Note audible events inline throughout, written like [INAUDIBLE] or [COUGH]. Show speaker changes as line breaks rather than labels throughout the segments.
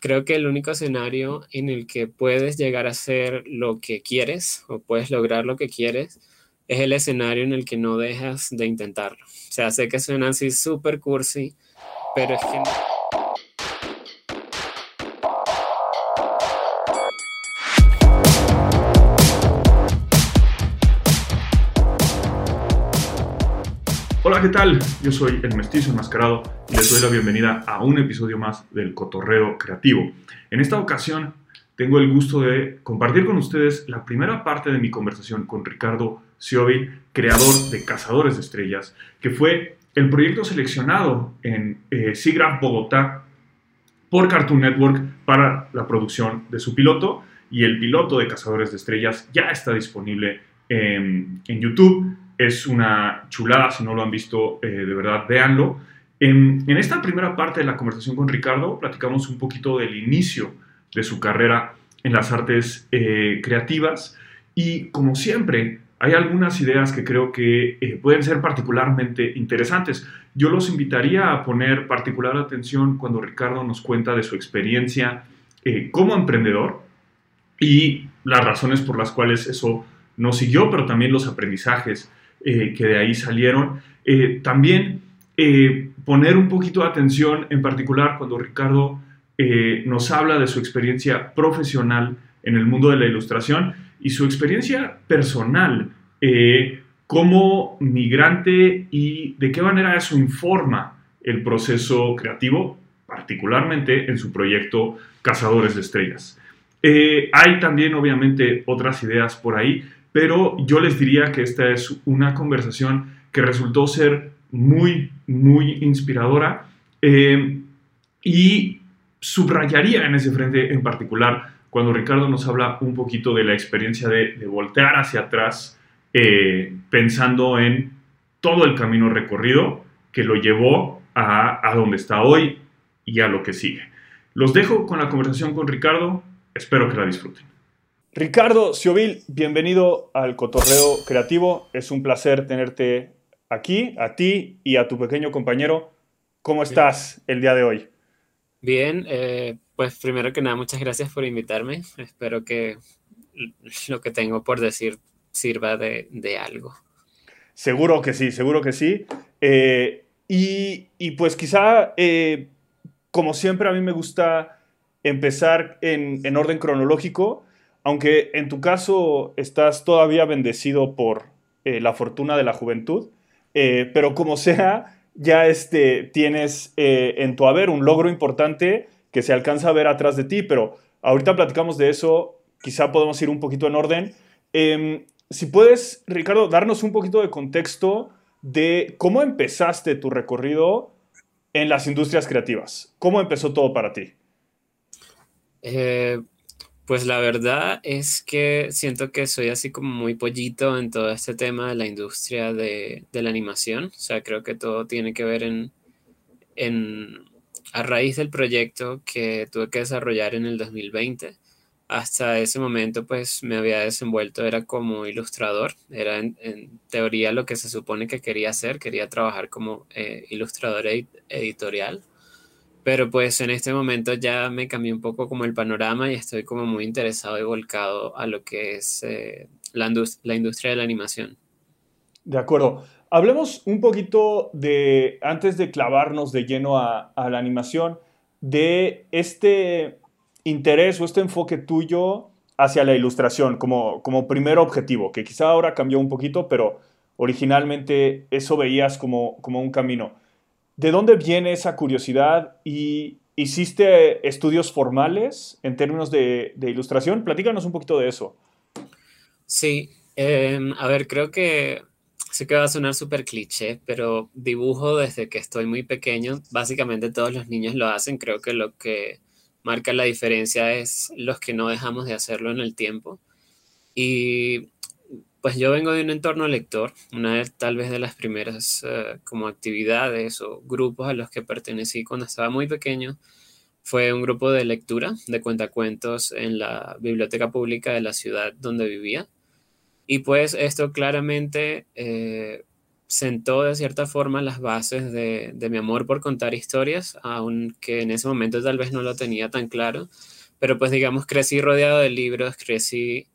creo que el único escenario en el que puedes llegar a hacer lo que quieres o puedes lograr lo que quieres es el escenario en el que no dejas de intentarlo. O sea, sé que suena así súper cursi, pero es que...
¿qué tal? Yo soy el mestizo enmascarado y les doy la bienvenida a un episodio más del Cotorreo Creativo. En esta ocasión tengo el gusto de compartir con ustedes la primera parte de mi conversación con Ricardo Siovi, creador de Cazadores de Estrellas, que fue el proyecto seleccionado en eh, Bogotá por Cartoon Network para la producción de su piloto y el piloto de Cazadores de Estrellas ya está disponible en YouTube es una chulada, si no lo han visto, eh, de verdad, véanlo. En, esta primera parte de la conversación con Ricardo, platicamos un poquito del inicio de su carrera en las artes eh, creativas y, como siempre, hay algunas ideas que creo que eh, pueden ser particularmente interesantes. Yo los invitaría a poner particular atención cuando Ricardo nos cuenta de su experiencia como emprendedor y las razones por las cuales eso no siguió, pero también los aprendizajes eh, que de ahí salieron. Eh, también eh, poner un poquito de atención, en particular cuando Ricardo nos habla de su experiencia profesional en el mundo de la ilustración y su experiencia personal como migrante y de qué manera eso informa el proceso creativo, particularmente en su proyecto Cazadores de Estrellas. hay también, obviamente, otras ideas por ahí, pero yo les diría que esta es una conversación que resultó ser muy, muy inspiradora eh, y subrayaría en ese frente en particular cuando Ricardo nos habla un poquito de la experiencia de, voltear hacia atrás eh, pensando en todo el camino recorrido que lo llevó a, a donde está hoy y a lo que sigue. Los dejo con la conversación con Ricardo, espero que la disfruten. Ricardo Siovil, bienvenido al Cotorreo Creativo. Es un placer tenerte aquí, a ti y a tu pequeño compañero. ¿Cómo estás el día de hoy?
Bien, eh, pues primero que nada, muchas gracias por invitarme. Espero que lo que tengo por decir sirva de, algo.
Seguro que sí, seguro que sí. Eh, y, pues quizá, eh, como siempre, a mí me gusta empezar en, en orden cronológico aunque en tu caso estás todavía bendecido por eh, la fortuna de la juventud, eh, pero como sea, ya este, tienes eh, en tu haber un logro importante que se alcanza a ver atrás de ti, pero ahorita platicamos de eso, quizá podemos ir un poquito en orden. Em, si puedes, Ricardo, darnos un poquito de contexto de cómo empezaste tu recorrido en las industrias creativas. ¿Cómo empezó todo para ti?
Pues la verdad es que siento que soy así como muy pollito en todo este tema de la industria de, la animación. O sea, creo que todo tiene que ver en, en, a raíz del proyecto que tuve que desarrollar en el 2020. Hasta ese momento pues me había desenvuelto, era como ilustrador, era en, teoría lo que se supone que quería hacer, quería trabajar como eh, ilustrador editorial pero pues en este momento ya me cambió un poco como el panorama y estoy como muy interesado y volcado a lo que es eh, la, industria de la animación.
De acuerdo. Hablemos un poquito de, antes de clavarnos de lleno a, a, la animación, de este interés o este enfoque tuyo hacia la ilustración como, como primer objetivo, que quizá ahora cambió un poquito, pero originalmente eso veías como, como un camino. ¿De dónde viene esa curiosidad y hiciste estudios formales en términos de, ilustración? Platícanos un poquito de eso.
Sí, em, a ver, creo que sé que va a sonar súper cliché, pero dibujo desde que estoy muy pequeño. Básicamente todos los niños lo hacen. Creo que lo que marca la diferencia es los que no dejamos de hacerlo en el tiempo. Y pues yo vengo de un entorno lector, una de tal vez de las primeras eh, como actividades o grupos a los que pertenecí cuando estaba muy pequeño fue un grupo de lectura de cuentacuentos en la biblioteca pública de la ciudad donde vivía. Y pues esto claramente eh, sentó de cierta forma las bases de, de mi amor por contar historias, aunque en ese momento tal vez no lo tenía tan claro, pero pues digamos crecí rodeado de libros, crecí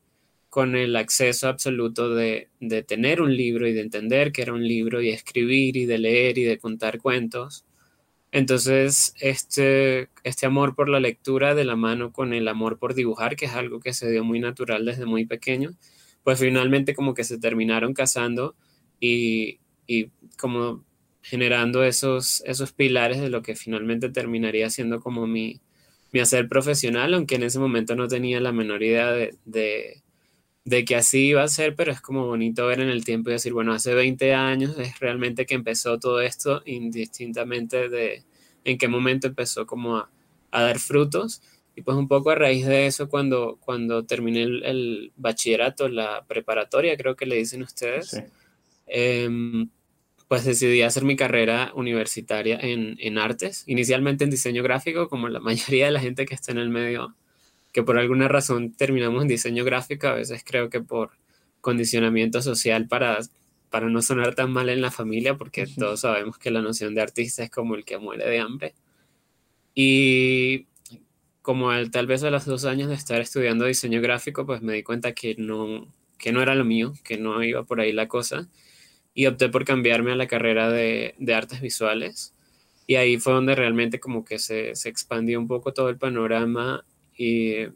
con el acceso absoluto de, de, tener un libro y de entender que era un libro y escribir y de leer y de contar cuentos. Entonces, este, este amor por la lectura de la mano con el amor por dibujar, que es algo que se dio muy natural desde muy pequeño, pues finalmente como que se terminaron casando y, y como generando esos, esos pilares de lo que finalmente terminaría siendo como mi, mi hacer profesional, aunque en ese momento no tenía la menor idea de, de de que así iba a ser, pero es como bonito ver en el tiempo y decir, bueno, hace 20 años es realmente que empezó todo esto, indistintamente de en qué momento empezó como a, dar frutos. Y pues un poco a raíz de eso, cuando, cuando terminé el, bachillerato, la preparatoria, creo que le dicen ustedes, em, pues decidí hacer mi carrera universitaria en, en artes, inicialmente en diseño gráfico, como la [LAUGHS] mayoría de la gente que está en el medio que por alguna razón terminamos en diseño gráfico, a veces creo que por condicionamiento social para, para no sonar tan mal en la familia, porque todos sabemos que la noción de artista es como el que muere de hambre. Y como tal vez a los dos años de estar estudiando diseño gráfico, pues me di cuenta que no, que no era lo mío, que no iba por ahí la cosa, y opté por cambiarme a la carrera de, de artes visuales. Y ahí fue donde realmente como que se, se expandió un poco todo el panorama y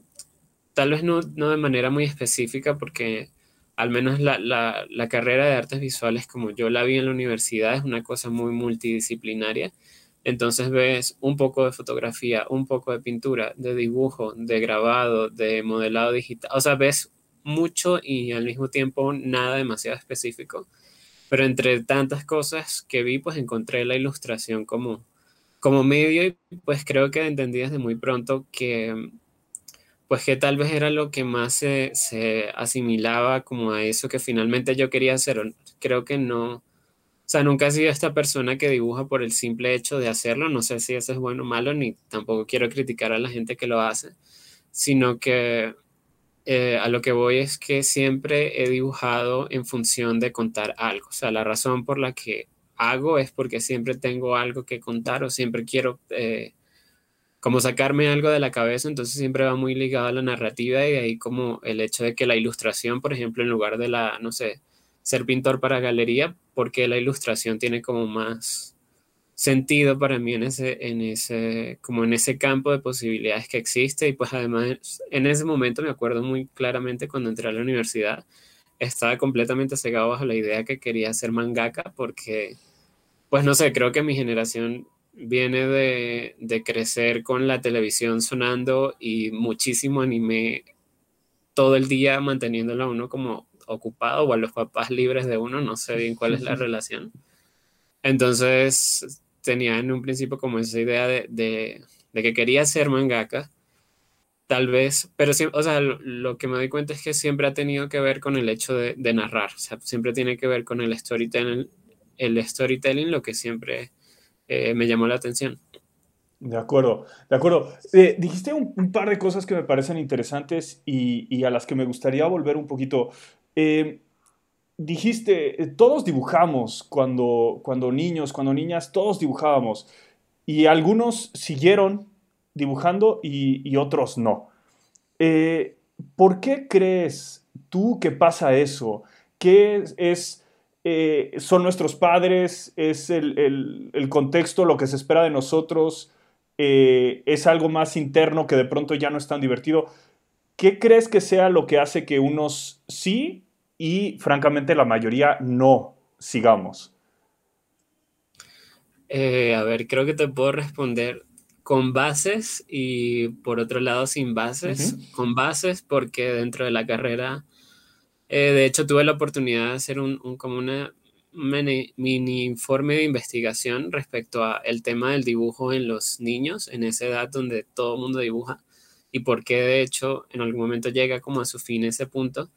tal vez no, no de manera muy específica porque al menos la, la, la, carrera de artes visuales como yo la vi en la universidad es una cosa muy multidisciplinaria. Entonces ves un poco de fotografía, un poco de pintura, de dibujo, de grabado, de modelado digital. O sea, ves mucho y al mismo tiempo nada demasiado específico. Pero entre tantas cosas que vi, pues encontré la ilustración como, como medio y pues creo que entendí desde muy pronto que pues que tal vez era lo que más se, asimilaba como a eso que finalmente yo quería hacer. Creo que no, o sea, nunca he sido esta persona que dibuja por el simple hecho de hacerlo. No sé si eso es bueno o malo, ni tampoco quiero criticar a la gente que lo hace, sino que eh, a lo que voy es que siempre he dibujado en función de contar algo. O sea, la razón por la que hago es porque siempre tengo algo que contar o siempre quiero... Eh, como sacarme algo de la cabeza, entonces siempre va muy ligado a la narrativa y ahí como el hecho de que la ilustración, por ejemplo, en lugar de la, no sé, ser pintor para galería, porque la ilustración tiene como más sentido para mí en ese, en ese, como en ese campo de posibilidades que existe. Y pues además en ese momento me acuerdo muy claramente cuando entré a la universidad, estaba completamente cegado bajo la idea que quería ser mangaka porque, pues no sé, creo que mi generación viene de, crecer con la televisión sonando y muchísimo anime todo el día manteniéndolo a uno como ocupado o a los papás libres de uno, no sé bien cuál es la [LAUGHS] relación. Entonces tenía en un principio como esa idea de, que quería ser mangaka, tal vez, pero o sea, lo, que me doy cuenta es que siempre ha tenido que ver con el hecho de, narrar, o sea, siempre tiene que ver con el storytelling, el storytelling, lo que siempre eh, me llamó la atención.
De acuerdo, de acuerdo. Eh, dijiste un, par de cosas que me parecen interesantes y, a las que me gustaría volver un poquito. Eh, dijiste, todos dibujamos cuando, cuando niños, cuando niñas, todos dibujábamos. Y algunos siguieron dibujando y, otros no. ¿Por qué crees tú que pasa eso? ¿Qué es eh, son nuestros padres, es el, contexto, lo que se espera de nosotros, eh, es algo más interno que de pronto ya no es tan divertido. ¿Qué crees que sea lo que hace que unos sí y francamente la mayoría no sigamos?
Eh, a ver, creo que te puedo responder con bases y por otro lado sin bases. Con bases porque dentro de la carrera eh, de hecho, tuve la oportunidad de hacer un, como una mini, informe de investigación respecto a el tema del dibujo en los niños, en esa edad donde todo el mundo dibuja, y por qué de hecho en algún momento llega como a su fin ese punto.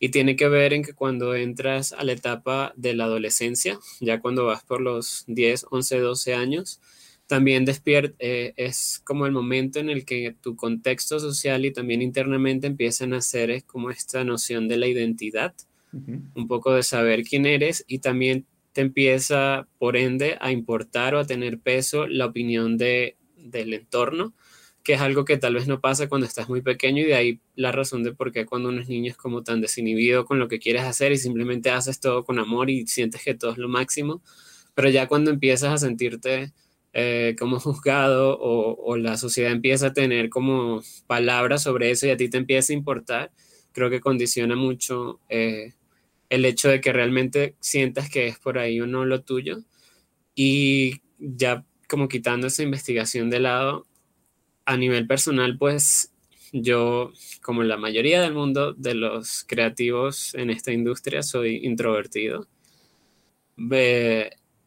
Y tiene que ver en que cuando entras a la etapa de la adolescencia, ya cuando vas por los 10, 11, 12 años, también despierta, eh, es como el momento en el que tu contexto social y también internamente empiezan a hacer es como esta noción de la identidad, un poco de saber quién eres y también te empieza, por ende, a importar o a tener peso la opinión de, del entorno, que es algo que tal vez no pasa cuando estás muy pequeño y de ahí la razón de por qué cuando uno es niño es como tan desinhibido con lo que quieres hacer y simplemente haces todo con amor y sientes que todo es lo máximo, pero ya cuando empiezas a sentirte eh, como juzgado o, la sociedad empieza a tener como palabras sobre eso y a ti te empieza a importar, creo que condiciona mucho eh, el hecho de que realmente sientas que es por ahí o no lo tuyo. Y ya como quitando esa investigación de lado, a nivel personal, pues yo, como la mayoría del mundo de los creativos en esta industria, soy introvertido.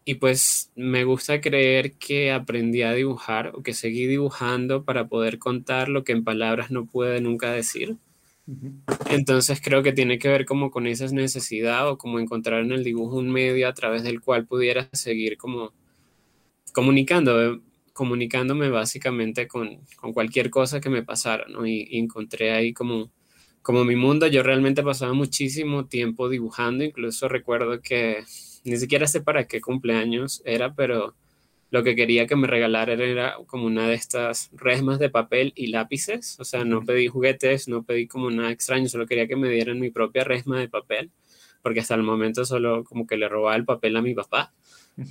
Y pues me gusta creer que aprendí a dibujar o que seguí dibujando para poder contar lo que en palabras no puede nunca decir. Entonces creo que tiene que ver como con esa necesidad o como encontrar en el dibujo un medio a través del cual pudiera seguir como comunicando, comunicándome básicamente con, cualquier cosa que me pasara, ¿no? Y, encontré ahí como, como mi mundo. Yo realmente pasaba muchísimo tiempo dibujando, incluso recuerdo que ni siquiera sé para qué cumpleaños era, pero lo que quería que me regalaran era como una de estas resmas de papel y lápices. O sea, no pedí juguetes, no pedí como nada extraño, solo quería que me dieran mi propia resma de papel, porque hasta el momento solo como que le robaba el papel a mi papá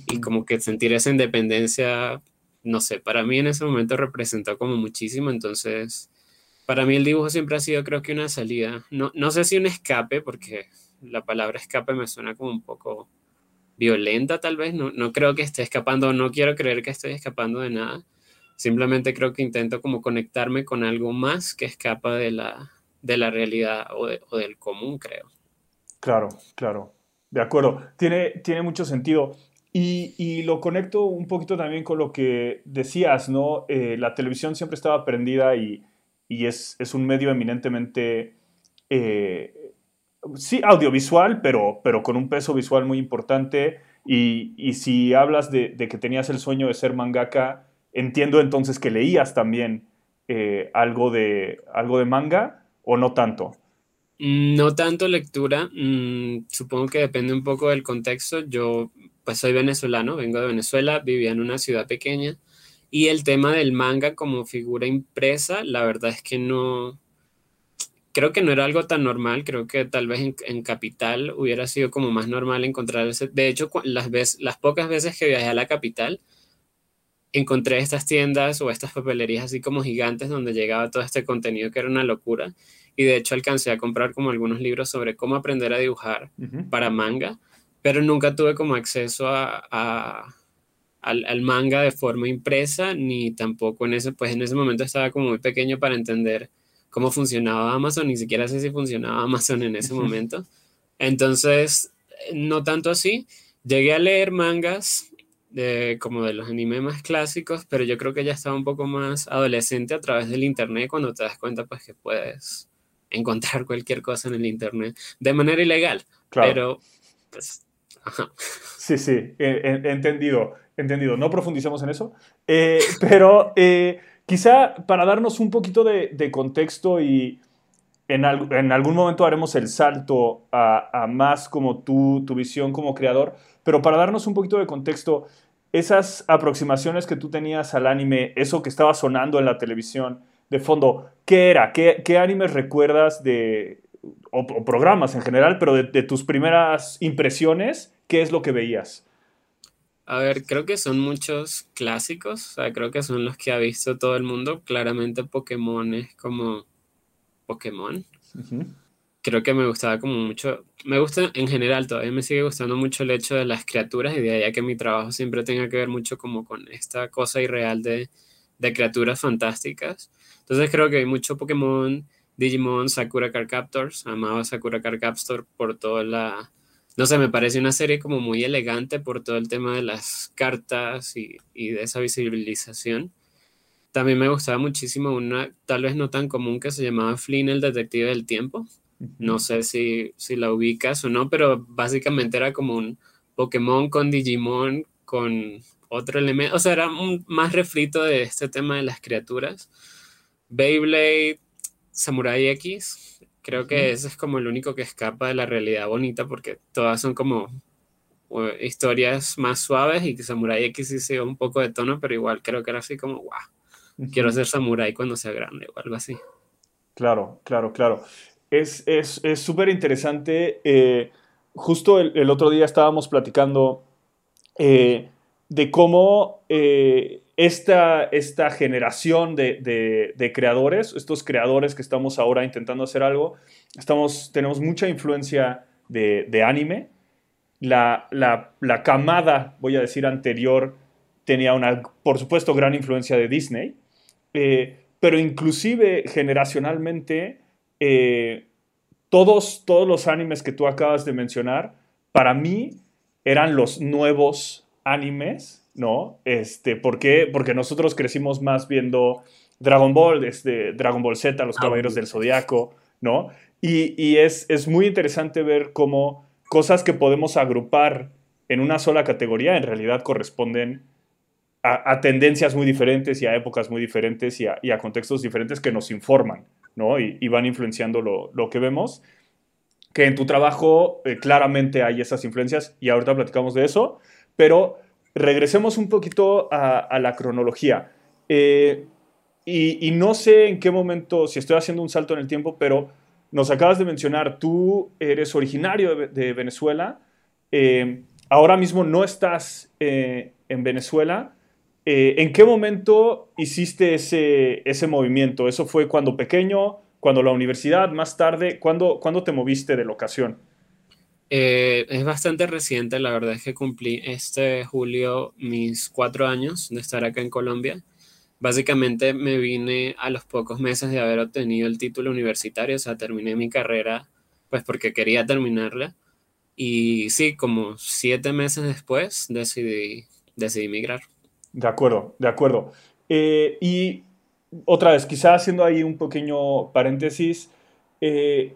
y como que sentir esa independencia, no sé, para mí en ese momento representó como muchísimo. Entonces, para mí el dibujo siempre ha sido creo que una salida. No, no sé si un escape, porque la palabra escape me suena como un poco violenta tal vez, no, no creo que esté escapando, no quiero creer que estoy escapando de nada, simplemente creo que intento como conectarme con algo más que escapa de la, de la realidad o, del común, creo.
Claro, claro, de acuerdo, tiene, tiene mucho sentido. Y, lo conecto un poquito también con lo que decías, ¿no? Eh, la televisión siempre estaba prendida y, es, es, un medio eminentemente eh, sí, audiovisual, pero, pero con un peso visual muy importante. Y, si hablas de, que tenías el sueño de ser mangaka, entiendo entonces que leías también eh, algo, de, algo de manga o no tanto.
No tanto lectura, mm, supongo que depende un poco del contexto. Yo pues soy venezolano, vengo de Venezuela, vivía en una ciudad pequeña y el tema del manga como figura impresa, la verdad es que no, creo que no era algo tan normal, creo que tal vez en, capital hubiera sido como más normal encontrar ese. De hecho, las, veces, las pocas veces que viajé a la capital, encontré estas tiendas o estas papelerías así como gigantes donde llegaba todo este contenido que era una locura. Y de hecho alcancé a comprar como algunos libros sobre cómo aprender a dibujar para manga, pero nunca tuve como acceso a, al, al, manga de forma impresa, ni tampoco en ese, pues en ese momento estaba como muy pequeño para entender cómo funcionaba Amazon, ni siquiera sé si funcionaba Amazon en ese momento. Entonces, no tanto así. Llegué a leer mangas de, como de los animes más clásicos, pero yo creo que ya estaba un poco más adolescente a través del internet cuando te das cuenta pues que puedes encontrar [LAUGHS] cualquier cosa en el internet de manera ilegal. Claro. Pero, pues,
Sí, sí, entendido, entendido. No profundicemos en eso, eh, pero... Eh, Quizá para darnos un poquito de, contexto y en, algún momento haremos el salto a, más como tu visión como creador, pero para darnos un poquito de contexto, esas aproximaciones que tú tenías al anime, eso que estaba sonando en la televisión de fondo, ¿qué era? ¿Qué, qué animes recuerdas de, o, programas en general, pero de tus primeras impresiones? ¿Qué es lo que veías?
A ver, creo que son muchos clásicos, o sea, creo que son los que ha visto todo el mundo. Claramente Pokémon es como Pokémon. Creo que me gustaba como mucho, me gusta en general, todavía me sigue gustando mucho el hecho de las criaturas y de ahí que mi trabajo siempre tenga que ver mucho como con esta cosa irreal de, de criaturas fantásticas. Entonces creo que hay mucho Pokémon, Digimon, Sakura Card Captors, amaba Sakura Card Captor por toda la no sé, me parece una serie como muy elegante por todo el tema de las cartas y, de esa visibilización. También me gustaba muchísimo una, tal vez no tan común, que se llamaba Flynn, el detective del tiempo. No sé si, si la ubicas o no, pero básicamente era como un Pokémon con Digimon, con otro elemento. O sea, era un, más refrito de este tema de las criaturas. Beyblade, Samurai X, Creo que ese es como el único que escapa de la realidad bonita porque todas son como historias más suaves y que Samurai X sí se un poco de tono, pero igual creo que era así como, wow, quiero ser Samurai cuando sea grande o algo así.
Claro, claro, claro. Es súper es, interesante. Eh, justo el, otro día estábamos platicando eh, de cómo eh, esta, esta, generación de, de, creadores, estos creadores que estamos ahora intentando hacer algo, estamos, tenemos mucha influencia de, anime. La, la, la, camada, voy a decir, anterior tenía una, por supuesto, gran influencia de Disney, eh, pero inclusive generacionalmente, todos, todos los animes que tú acabas de mencionar, para mí eran los nuevos animes, ¿no? Este, ¿Por qué? Porque nosotros crecimos más viendo Dragon Ball, desde Dragon Ball Z, Los ah, Caballeros del Zodiaco, ¿no? Y, es, es, muy interesante ver cómo cosas que podemos agrupar en una sola categoría en realidad corresponden a, tendencias muy diferentes y a épocas muy diferentes y a, contextos diferentes que nos informan, ¿no? Y, van influenciando lo, lo, que vemos. Que en tu trabajo eh, claramente hay esas influencias y ahorita platicamos de eso, pero regresemos un poquito a, la cronología. Eh, y, no sé en qué momento, si estoy haciendo un salto en el tiempo, pero nos acabas de mencionar, tú eres originario de, Venezuela, eh, ahora mismo no estás en Venezuela, eh, ¿En qué momento hiciste ese, ese movimiento? ¿Eso fue cuando pequeño, cuando la universidad, más tarde? ¿Cuándo, te moviste de locación?
Eh, es bastante reciente, la verdad es que cumplí este julio mis cuatro años de estar acá en Colombia. Básicamente me vine a los pocos meses de haber obtenido el título universitario, o sea, terminé mi carrera pues porque quería terminarla. Y sí, como siete meses después decidí, decidí migrar.
De acuerdo, de acuerdo. Eh, y otra vez, quizá haciendo ahí un pequeño paréntesis, eh,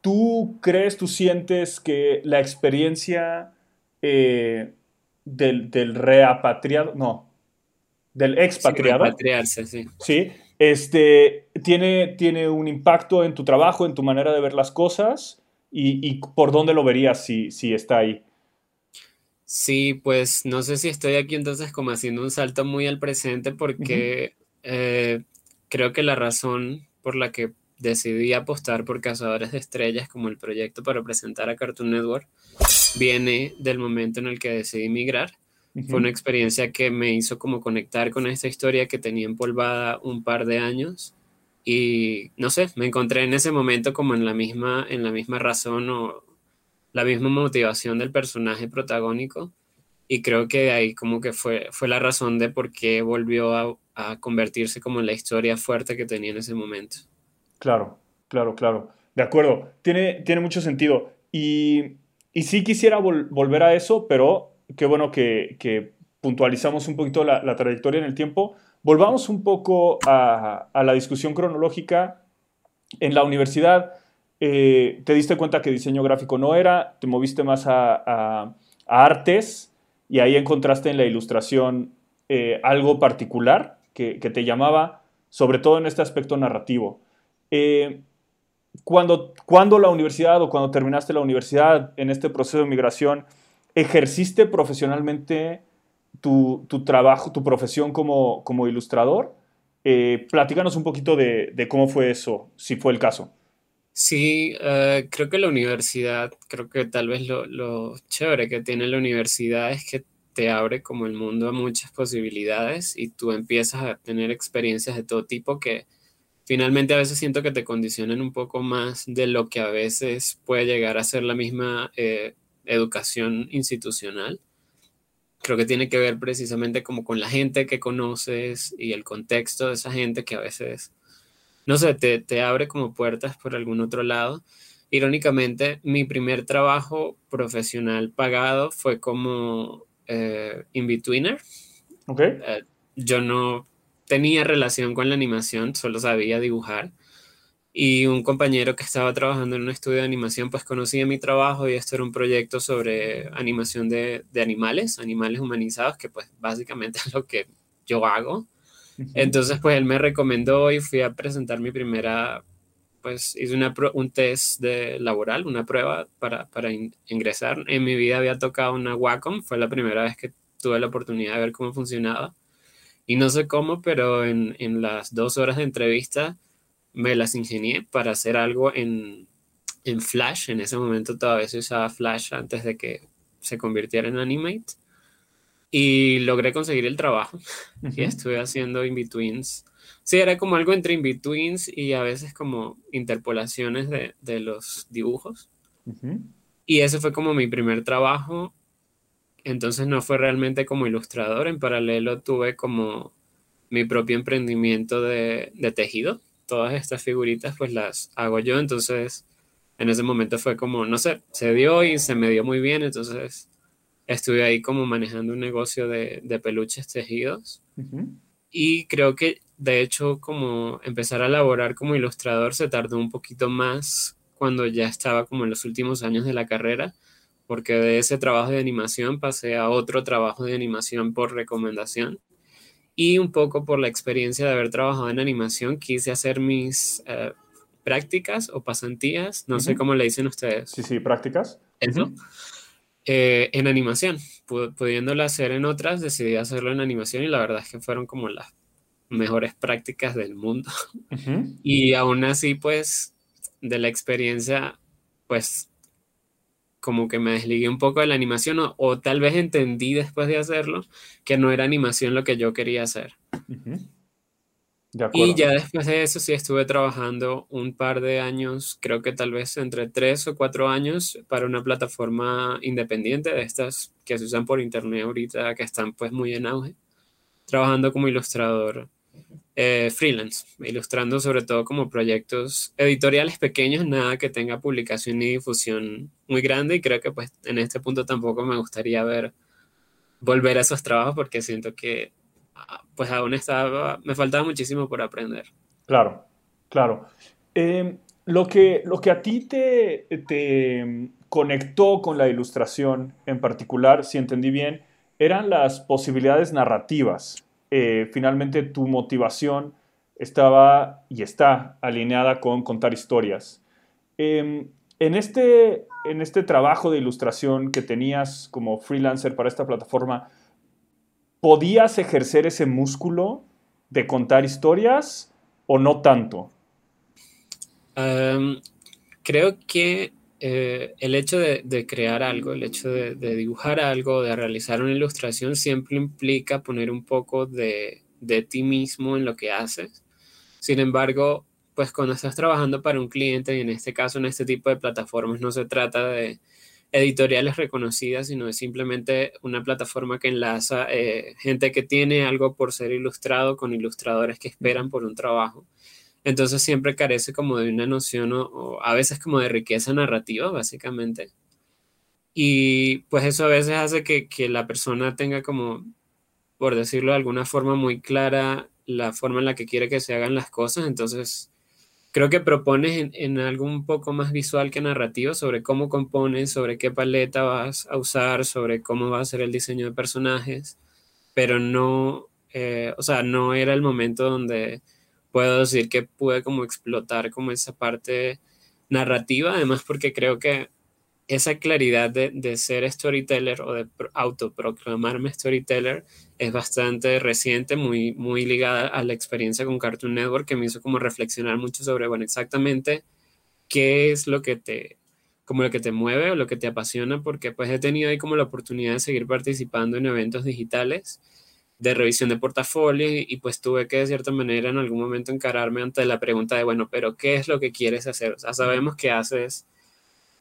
¿tú crees, tú sientes que la experiencia eh, del, del, reapatriado, no, del expatriado,
sí, sí.
sí este, tiene, tiene un impacto en tu trabajo, en tu manera de ver las cosas y, y por dónde lo verías si, si está ahí?
Sí, pues no sé si estoy aquí entonces como haciendo un salto muy al presente porque eh, creo que la razón por la que decidí apostar por Cazadores de Estrellas como el proyecto para presentar a Cartoon Network viene del momento en el que decidí migrar. Fue una experiencia que me hizo como conectar con esta historia que tenía empolvada un par de años y no sé, me encontré en ese momento como en la misma, en la misma razón o, la misma motivación del personaje protagónico y creo que de ahí como que fue, fue la razón de por qué volvió a, convertirse como en la historia fuerte que tenía en ese momento.
Claro, claro, claro. De acuerdo, tiene, tiene mucho sentido. Y, y sí quisiera volver a eso, pero qué bueno que, puntualizamos un poquito la, trayectoria en el tiempo. Volvamos un poco a, a la discusión cronológica. En la universidad, eh, te diste cuenta que diseño gráfico no era, te moviste más a, artes y ahí encontraste en la ilustración eh, algo particular que, te llamaba, sobre todo en este aspecto narrativo. Eh, cuando, cuando la universidad o cuando terminaste la universidad en este proceso de migración, ¿ejerciste profesionalmente tu, trabajo, tu profesión como, como ilustrador? platícanos un poquito de, de cómo fue eso, si fue el caso.
Sí, eh, creo que la universidad, creo que tal vez lo, lo, chévere que tiene la universidad es que te abre como el mundo a muchas posibilidades y tú empiezas a tener experiencias de todo tipo que finalmente a veces siento que te condicionan un poco más de lo que a veces puede llegar a ser la misma eh, educación institucional. Creo que tiene que ver precisamente como con la gente que conoces y el contexto de esa gente que a veces no sé, te, abre como puertas por algún otro lado. Irónicamente, mi primer trabajo profesional pagado fue como eh, in-betweener.
Ok.
Eh, yo no tenía relación con la animación, solo sabía dibujar. Y un compañero que estaba trabajando en un estudio de animación, pues conocía mi trabajo y esto era un proyecto sobre animación de, de animales, animales humanizados, que pues básicamente [LAUGHS] es lo que yo hago. Entonces, pues él me recomendó y fui a presentar mi primera pues hice una un test de laboral, una prueba para, para ingresar. En mi vida había tocado una Wacom, fue la primera vez que tuve la oportunidad de ver cómo funcionaba. Y no sé cómo, pero en, en las dos horas de entrevista me las ingenié para hacer algo en, en Flash. En ese momento todavía se usaba Flash antes de que se convirtiera en Animate. Y logré conseguir el trabajo. Y estuve haciendo in-betweens Sí, era como algo entre in-betweens y a veces como interpolaciones de, de los dibujos. Y ese fue como mi primer trabajo. Entonces no fue realmente como ilustrador. En paralelo tuve como mi propio emprendimiento de, de tejido. Todas estas figuritas pues las hago yo. Entonces en ese momento fue como, no sé, se dio y se me dio muy bien. Entonces estuve ahí como manejando un negocio de, de peluches tejidos. Y creo que de hecho, como empezar a laborar como ilustrador se tardó un poquito más cuando ya estaba como en los últimos años de la carrera, porque de ese trabajo de animación pasé a otro trabajo de animación por recomendación. Y un poco por la experiencia de haber trabajado en animación, quise hacer mis eh, prácticas o pasantías, no sé cómo le dicen ustedes.
Sí, sí, prácticas.
Eso. Eh, en animación, pudiéndolo hacer en otras, decidí hacerlo en animación y la verdad es que fueron como las mejores prácticas del mundo. [LAUGHS] Y aún así, pues, de la experiencia, pues, como que me desligué un poco de la animación o, tal vez entendí después de hacerlo que no era animación lo que yo quería hacer. y ya después de eso sí estuve trabajando un par de años, creo que tal vez entre tres o cuatro años para una plataforma independiente de estas que se usan por internet ahorita, que están pues muy en auge, trabajando como ilustrador eh, freelance, ilustrando sobre todo como proyectos editoriales pequeños, nada que tenga publicación ni difusión muy grande y creo que pues en este punto tampoco me gustaría ver volver a esos trabajos porque siento que ah, pues aún estaba, me faltaba muchísimo por aprender.
Claro, claro. Em, lo, que, lo que a ti te, te conectó con la ilustración en particular, si entendí bien, eran las posibilidades narrativas eh, finalmente tu motivación estaba y está alineada con contar historias. Em, en, este, en este trabajo de ilustración que tenías como freelancer para esta plataforma, ¿podías ejercer ese músculo de contar historias o no tanto?
Em, creo que eh, el hecho de, crear algo, el hecho de, dibujar algo, de realizar una ilustración, siempre implica poner un poco de, ti mismo en lo que haces. Sin embargo, pues cuando estás trabajando para un cliente, y en este caso en este tipo de plataformas, no se trata de editoriales reconocidas, sino de simplemente una plataforma que enlaza eh, gente que tiene algo por ser ilustrado con ilustradores que esperan por un trabajo. Entonces siempre carece como de una noción o, a veces como de riqueza narrativa, básicamente. Y pues eso a veces hace que, la persona tenga como, por decirlo de alguna forma muy clara, la forma en la que quiere que se hagan las cosas. Entonces creo que propones en, en algo un poco más visual que narrativo sobre cómo compones, sobre qué paleta vas a usar, sobre cómo va a ser el diseño de personajes, pero no, eh, o sea, no era el momento donde puedo decir que pude como explotar como esa parte narrativa, además porque creo que esa claridad de, ser storyteller o de autoproclamarme storyteller es bastante reciente, muy, muy ligada a la experiencia con Cartoon Network que me hizo como reflexionar mucho sobre, bueno, exactamente qué es lo que te, como lo que te mueve o lo que te apasiona, porque pues he tenido ahí como la oportunidad de seguir participando en eventos digitales de revisión de portafolio y, pues tuve que de cierta manera en algún momento encararme ante la pregunta de, bueno, pero ¿qué es lo que quieres hacer? O sea, sabemos que haces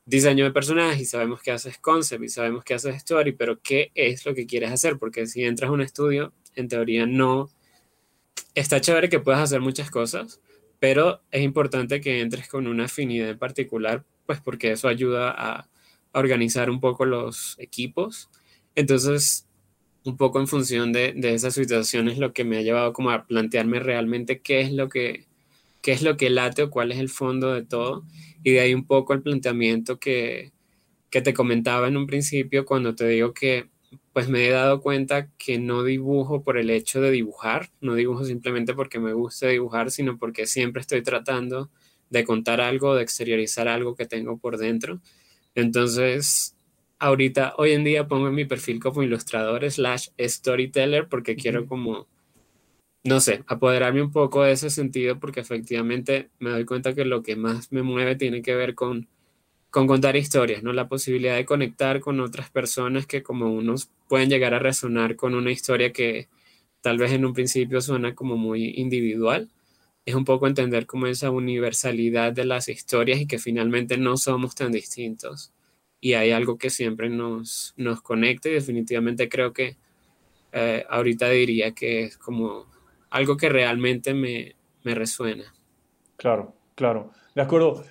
diseño de personajes y sabemos que haces concept y sabemos que haces story, pero ¿qué es lo que quieres hacer? Porque si entras a un estudio, en teoría no... Está chévere que puedas hacer muchas cosas, pero es importante que entres con una afinidad en particular, pues porque eso ayuda a organizar un poco los equipos. Entonces, un poco en función de, de esas situaciones lo que me ha llevado como a plantearme realmente qué es lo que qué es lo que late o cuál es el fondo de todo y de ahí un poco el planteamiento que, que te comentaba en un principio cuando te digo que pues me he dado cuenta que no dibujo por el hecho de dibujar, no dibujo simplemente porque me gusta dibujar, sino porque siempre estoy tratando de contar algo, de exteriorizar algo que tengo por dentro. Entonces, ahorita, hoy en día pongo en mi perfil como ilustrador slash storyteller porque quiero como, no sé, apoderarme un poco de ese sentido porque efectivamente me doy cuenta que lo que más me mueve tiene que ver con, con contar historias, ¿no? La posibilidad de conectar con otras personas que como unos pueden llegar a resonar con una historia que tal vez en un principio suena como muy individual es un poco entender como esa universalidad de las historias y que finalmente no somos tan distintos. Y hay algo que siempre nos, nos conecta y definitivamente creo que eh, ahorita diría que es como algo que realmente me, me resuena.
Claro, claro. De acuerdo.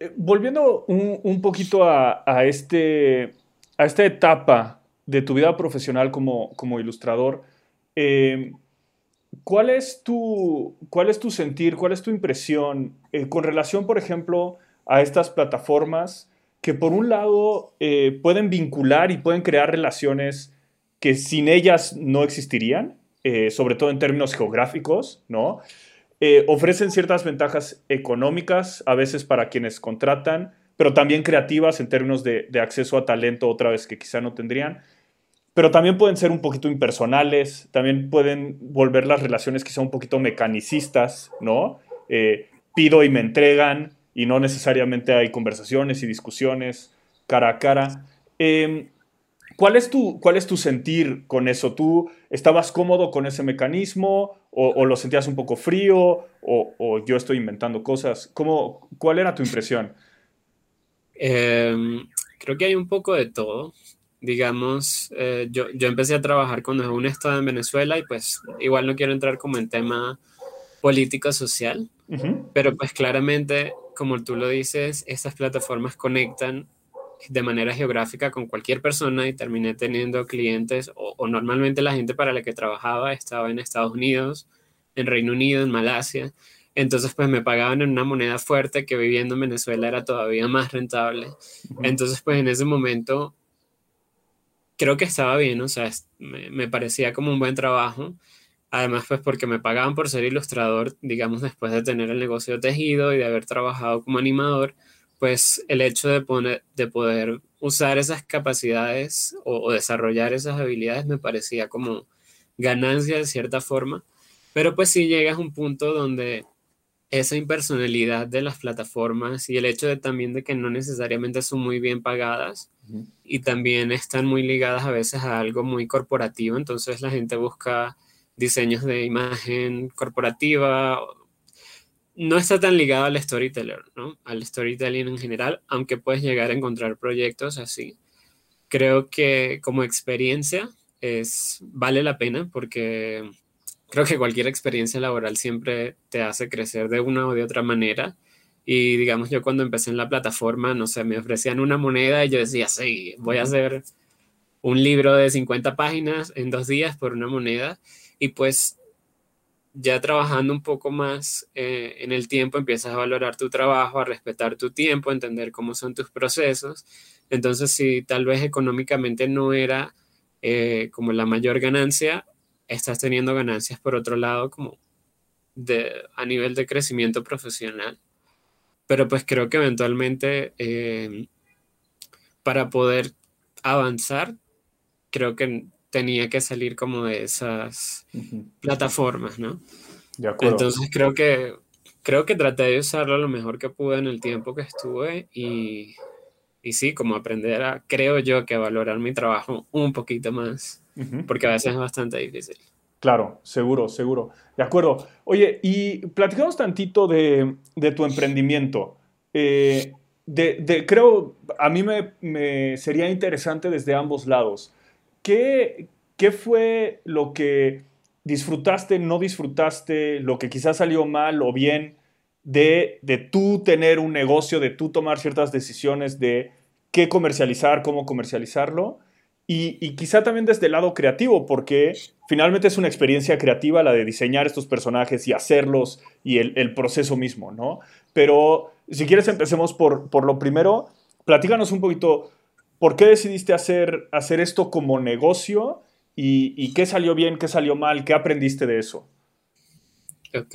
Eh, volviendo un, un poquito a, a, este, a esta etapa de tu vida profesional como, como ilustrador, eh, ¿Cuál es tu, cuál es tu sentir, cuál es tu impresión con relación, por ejemplo, a estas plataformas que por un lado eh, pueden vincular y pueden crear relaciones que sin ellas no existirían, eh, sobre todo en términos geográficos, ¿no? ofrecen ciertas ventajas económicas a veces para quienes contratan, pero también creativas en términos de, acceso a talento otra vez que quizá no tendrían pero también pueden ser un poquito impersonales, también pueden volver las relaciones quizá un poquito mecanicistas, ¿no? Eh, pido y me entregan y no necesariamente hay conversaciones y discusiones cara a cara. Em, ¿cuál, es tu, ¿Cuál es tu sentir con eso? ¿Tú estabas cómodo con ese mecanismo o, lo sentías un poco frío o, yo estoy inventando cosas? ¿Cómo, ¿Cuál era tu impresión?
Em, creo que hay un poco de todo digamos, eh, yo, yo, empecé a trabajar cuando aún estaba en Venezuela y pues igual no quiero entrar como en tema político social, pero pues claramente, como tú lo dices, estas plataformas conectan de manera geográfica con cualquier persona y terminé teniendo clientes o, o, normalmente la gente para la que trabajaba estaba en Estados Unidos, en Reino Unido, en Malasia. Entonces pues me pagaban en una moneda fuerte que viviendo en Venezuela era todavía más rentable. Entonces pues en ese momento creo que estaba bien, o sea, me, parecía como un buen trabajo. Además, pues porque me pagaban por ser ilustrador, digamos, después de tener el negocio tejido y de haber trabajado como animador, pues el hecho de, poner, de poder usar esas capacidades o, desarrollar esas habilidades me parecía como ganancia de cierta forma. Pero pues sí llegas a un punto donde esa impersonalidad de las plataformas y el hecho de también de que no necesariamente son muy bien pagadas y también están muy ligadas a veces a algo muy corporativo, entonces la gente busca diseños de imagen corporativa, no está tan ligado al storyteller, ¿no? Al storytelling en general, aunque puedes llegar a encontrar proyectos así. Creo que como experiencia es vale la pena porque creo que cualquier experiencia laboral siempre te hace crecer de una o de otra manera. Y digamos, yo cuando empecé en la plataforma, no sé, me ofrecían una moneda y yo decía, sí, voy a hacer un libro de 50 páginas en dos días por una moneda. Y pues ya trabajando un poco más eh, en el tiempo, empiezas a valorar tu trabajo, a respetar tu tiempo, a entender cómo son tus procesos. Entonces, si tal vez económicamente no era eh, como la mayor ganancia, estás teniendo ganancias por otro lado como de, a nivel de crecimiento profesional. Pero pues creo que eventualmente eh, para poder avanzar, creo que tenía que salir como de esas plataformas, ¿no? De acuerdo. Entonces creo que creo que traté de usarlo lo mejor que pude en el tiempo que estuve y, y sí, como aprender a, creo yo, que a valorar mi trabajo un poquito más porque a veces es bastante difícil.
Claro, seguro, seguro. De acuerdo. Oye, y platicamos tantito de, tu emprendimiento. Eh, de, creo, a mí me, sería interesante desde ambos lados. ¿Qué, ¿Qué fue lo que disfrutaste, no disfrutaste, lo que quizás salió mal o bien de, de tú tener un negocio, de tú tomar ciertas decisiones de qué comercializar, cómo comercializarlo? Y, quizá también desde el lado creativo, porque finalmente es una experiencia creativa la de diseñar estos personajes y hacerlos y el, proceso mismo, ¿no? Pero si quieres empecemos por, por lo primero, platícanos un poquito, ¿por qué decidiste hacer, hacer esto como negocio y, y qué salió bien, qué salió mal, qué aprendiste de eso?
Ok.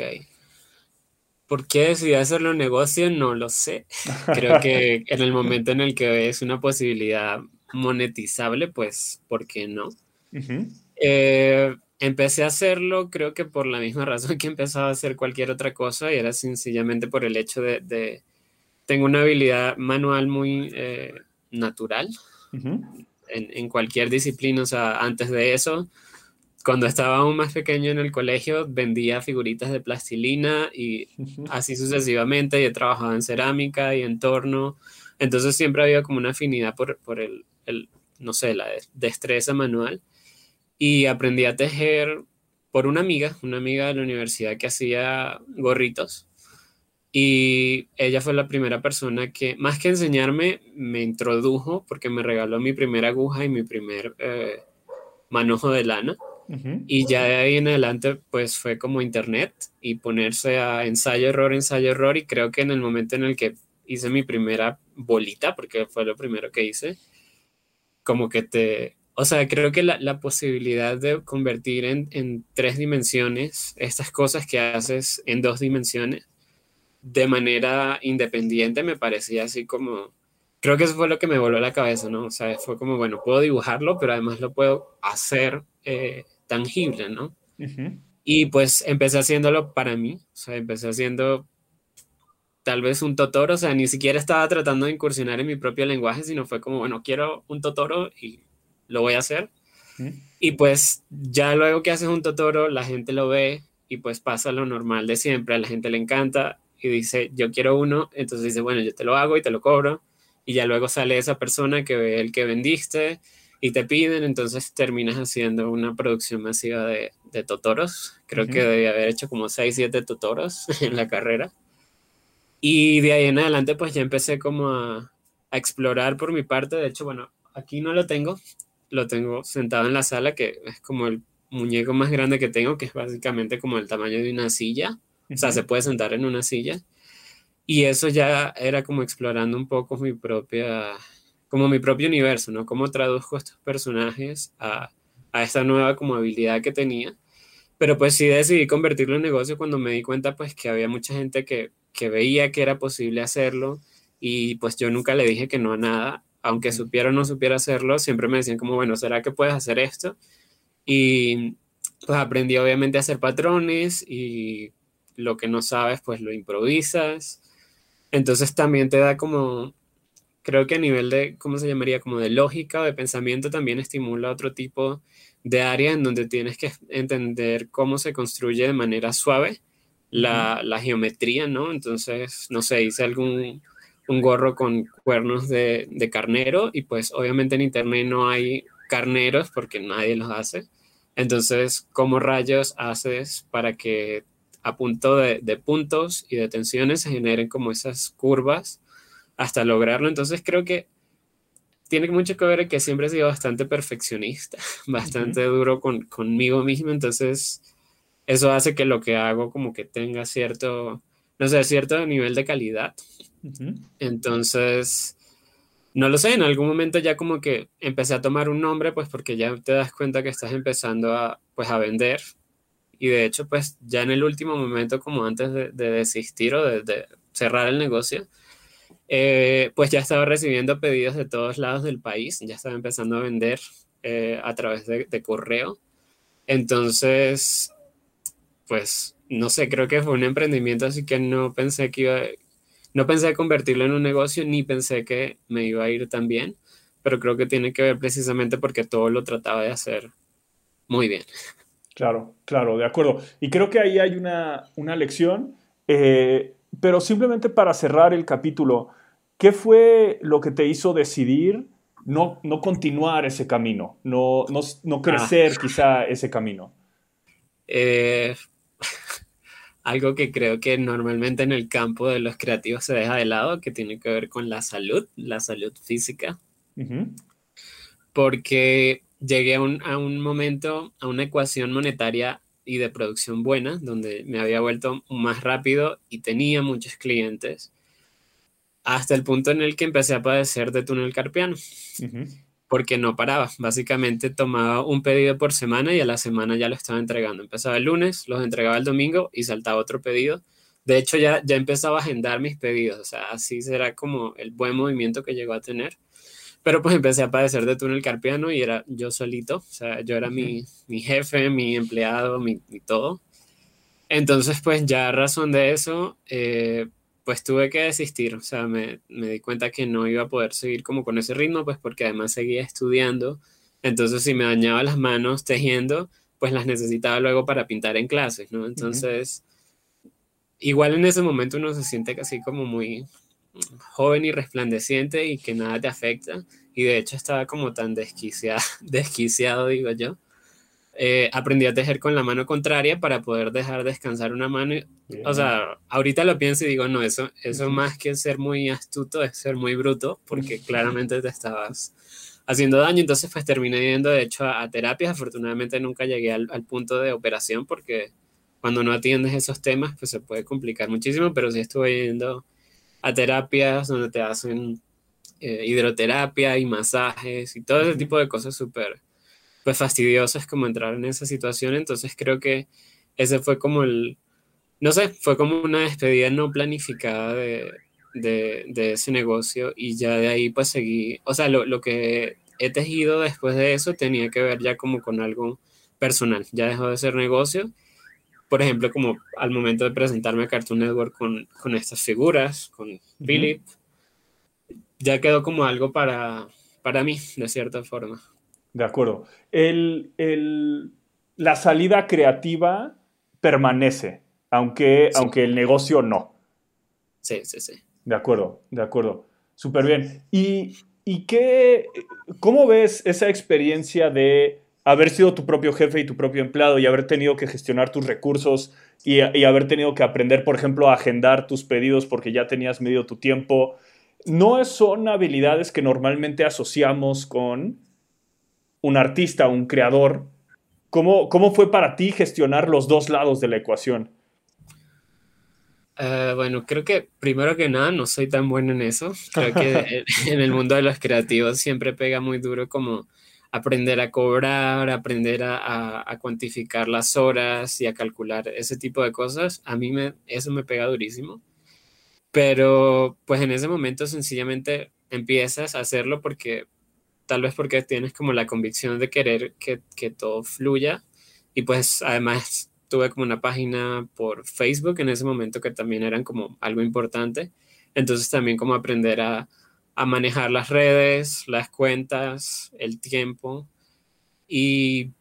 ¿Por qué decidí hacerlo negocio? No lo sé. [LAUGHS] Creo que en el momento en el que es una posibilidad monetizable, pues, ¿por qué no? Eh, empecé a hacerlo, creo que por la misma [LAUGHS] razón que empezaba a hacer cualquier otra cosa, y era sencillamente por el hecho de, tengo una habilidad manual muy eh, natural en, en, cualquier disciplina, o sea, antes de eso, cuando estaba aún más pequeño en el colegio, vendía figuritas de plastilina y así sucesivamente, y he trabajado en cerámica y en torno, entonces siempre había como una afinidad por, por el, el, no sé, la destreza manual, y aprendí a tejer por una amiga, una amiga de la universidad que hacía gorritos, y ella fue la primera persona que, más que enseñarme, me introdujo porque me regaló mi primera aguja y mi primer eh, manojo de lana. Y ya de ahí en adelante, pues fue como internet y ponerse a ensayo, error, ensayo, error. Y creo que en el momento en el que hice mi primera bolita, porque fue lo primero que hice, como que te... O sea, creo que la, la posibilidad de convertir en, en, tres dimensiones estas cosas que haces en dos dimensiones de manera independiente me parecía así como... Creo que eso fue lo que me voló la cabeza, ¿no? O sea, fue como, bueno, puedo dibujarlo, pero además lo puedo hacer eh, tangible, ¿no? Y pues empecé haciéndolo para mí, o sea, empecé haciendo tal vez un Totoro, o sea, ni siquiera estaba tratando de incursionar en mi propio lenguaje, sino fue como, bueno, quiero un Totoro y lo voy a hacer. Y pues ya luego que haces un Totoro, la gente lo ve y pues pasa lo normal de siempre, a la gente le encanta y dice, yo quiero uno, entonces dice, bueno, yo te lo hago y te lo cobro. Y ya luego sale esa persona que ve el que vendiste y te piden, entonces terminas haciendo una producción masiva de, de Totoros. Creo que debí haber hecho como 6, 7 Totoros [LAUGHS] en la carrera. Y de ahí en adelante pues ya empecé como a, a, explorar por mi parte. De hecho, bueno, aquí no lo tengo, lo tengo sentado en la sala, que es como el muñeco más grande que tengo, que es básicamente como el tamaño de una silla. O sea, se puede sentar en una silla. Y eso ya era como explorando un poco mi propia como mi propio universo, ¿no? Cómo traduzco estos personajes a, a esta nueva como habilidad que tenía. Pero pues sí decidí convertirlo en negocio cuando me di cuenta pues que había mucha gente que, que veía que era posible hacerlo y pues yo nunca le dije que no a nada, aunque supiera o no supiera hacerlo, siempre me decían como, bueno, ¿será que puedes hacer esto? Y pues aprendí obviamente a hacer patrones y lo que no sabes pues lo improvisas. Entonces también te da como creo que a nivel de, ¿cómo se llamaría? Como de lógica o de pensamiento también estimula otro tipo de área en donde tienes que entender cómo se construye de manera suave la, la geometría, ¿no? Entonces, no sé, hice algún un gorro con cuernos de, de, carnero y pues obviamente en internet no hay carneros porque nadie los hace. Entonces, ¿cómo rayos haces para que a punto de, de puntos y de tensiones se generen como esas curvas hasta lograrlo. Entonces creo que tiene mucho que ver que siempre he sido bastante perfeccionista, [LAUGHS] bastante duro con, conmigo mismo, entonces eso hace que lo que hago como que tenga cierto, no sé, cierto nivel de calidad. Entonces, no lo sé, en algún momento ya como que empecé a tomar un nombre, pues porque ya te das cuenta que estás empezando a, pues, a vender. Y de hecho, pues ya en el último momento, como antes de, desistir o de cerrar el negocio, eh, pues ya estaba recibiendo pedidos de todos lados del país, ya estaba empezando a vender eh, a través de, correo. Entonces, pues no sé, creo que fue un emprendimiento, así que no pensé que iba, no pensé convertirlo en un negocio, ni pensé que me iba a ir tan bien, pero creo que tiene que ver precisamente porque todo lo trataba de hacer muy bien.
Claro, claro, de acuerdo. Y creo que ahí hay una, una lección, eh, pero simplemente para cerrar el capítulo, ¿Qué fue lo que te hizo decidir no, no continuar ese camino, no, no, no ah. crecer quizá ese camino?
Eh, [LAUGHS] algo que creo que normalmente en el campo de los creativos se deja de lado, que tiene que ver con la salud, la salud física. Porque llegué a un, a un momento, a una ecuación monetaria y de producción buena, donde me había vuelto más rápido y tenía muchos clientes hasta el punto en el que empecé a padecer de túnel carpiano, porque no paraba. Básicamente tomaba un pedido por semana y a la semana ya lo estaba entregando. Empezaba el lunes, los entregaba el domingo y saltaba otro pedido De hecho, ya, ya empezaba a agendar mis pedidos, o sea, así será como el buen movimiento que llegó a tener. Pero pues empecé a padecer de túnel carpiano y era yo solito, o sea, yo era mi, mi jefe, mi empleado, mi, todo. Entonces, pues ya a razón de eso, eh, pues tuve que desistir, o sea, me, me, di cuenta que no iba a poder seguir como con ese ritmo, pues porque además seguía estudiando, entonces si me dañaba las manos tejiendo, pues las necesitaba luego para pintar en clases, ¿no? Entonces, igual en ese momento uno se siente casi como muy joven y resplandeciente y que nada te afecta, y de hecho estaba como tan desquiciado, [LAUGHS] desquiciado digo yo, eh, aprendí a tejer con la mano contraria para poder dejar descansar una mano. O sea, ahorita lo pienso y digo, no, eso, eso más que ser muy astuto es ser muy bruto, porque claramente te estabas haciendo daño. Entonces, pues terminé yendo, de hecho, a, terapias. Afortunadamente nunca llegué al, punto de operación, porque cuando no atiendes esos temas, pues se puede complicar muchísimo, pero sí estuve yendo a terapias donde te hacen eh, hidroterapia y masajes y todo ese tipo de cosas súper pues fastidioso es como entrar en esa situación, entonces creo que ese fue como el, no sé, fue como una despedida no planificada de, de, ese negocio y ya de ahí pues seguí, o sea, lo, lo, que he tejido después de eso tenía que ver ya como con algo personal, ya dejó de ser negocio, por ejemplo, como al momento de presentarme a Cartoon Network con, con estas figuras, con Philip, ya quedó como algo para, para mí, de cierta forma.
De acuerdo. El, la salida creativa permanece, aunque, aunque el negocio no.
Sí, sí, sí.
De acuerdo, de acuerdo. Súper bien. ¿Y, y qué, cómo ves esa experiencia de haber sido tu propio jefe y tu propio empleado y haber tenido que gestionar tus recursos y, y, haber tenido que aprender, por ejemplo, a agendar tus pedidos porque ya tenías medio tu tiempo? No son habilidades que normalmente asociamos con un artista, un creador, ¿cómo, cómo fue para ti gestionar los dos lados de la ecuación?
Eh, bueno, creo que primero que nada no soy tan bueno en eso. Creo que [LAUGHS] en el mundo de los creativos siempre pega muy duro como aprender a cobrar, aprender a, a, cuantificar las horas y a calcular ese tipo de cosas. A mí me, eso me pega durísimo. Pero pues en ese momento sencillamente empiezas a hacerlo porque tal vez porque tienes como la convicción de querer que, que todo fluya. Y pues además tuve como una página por Facebook en ese momento que también eran como algo importante. Entonces también como aprender a, a manejar las redes, las cuentas, el tiempo. Y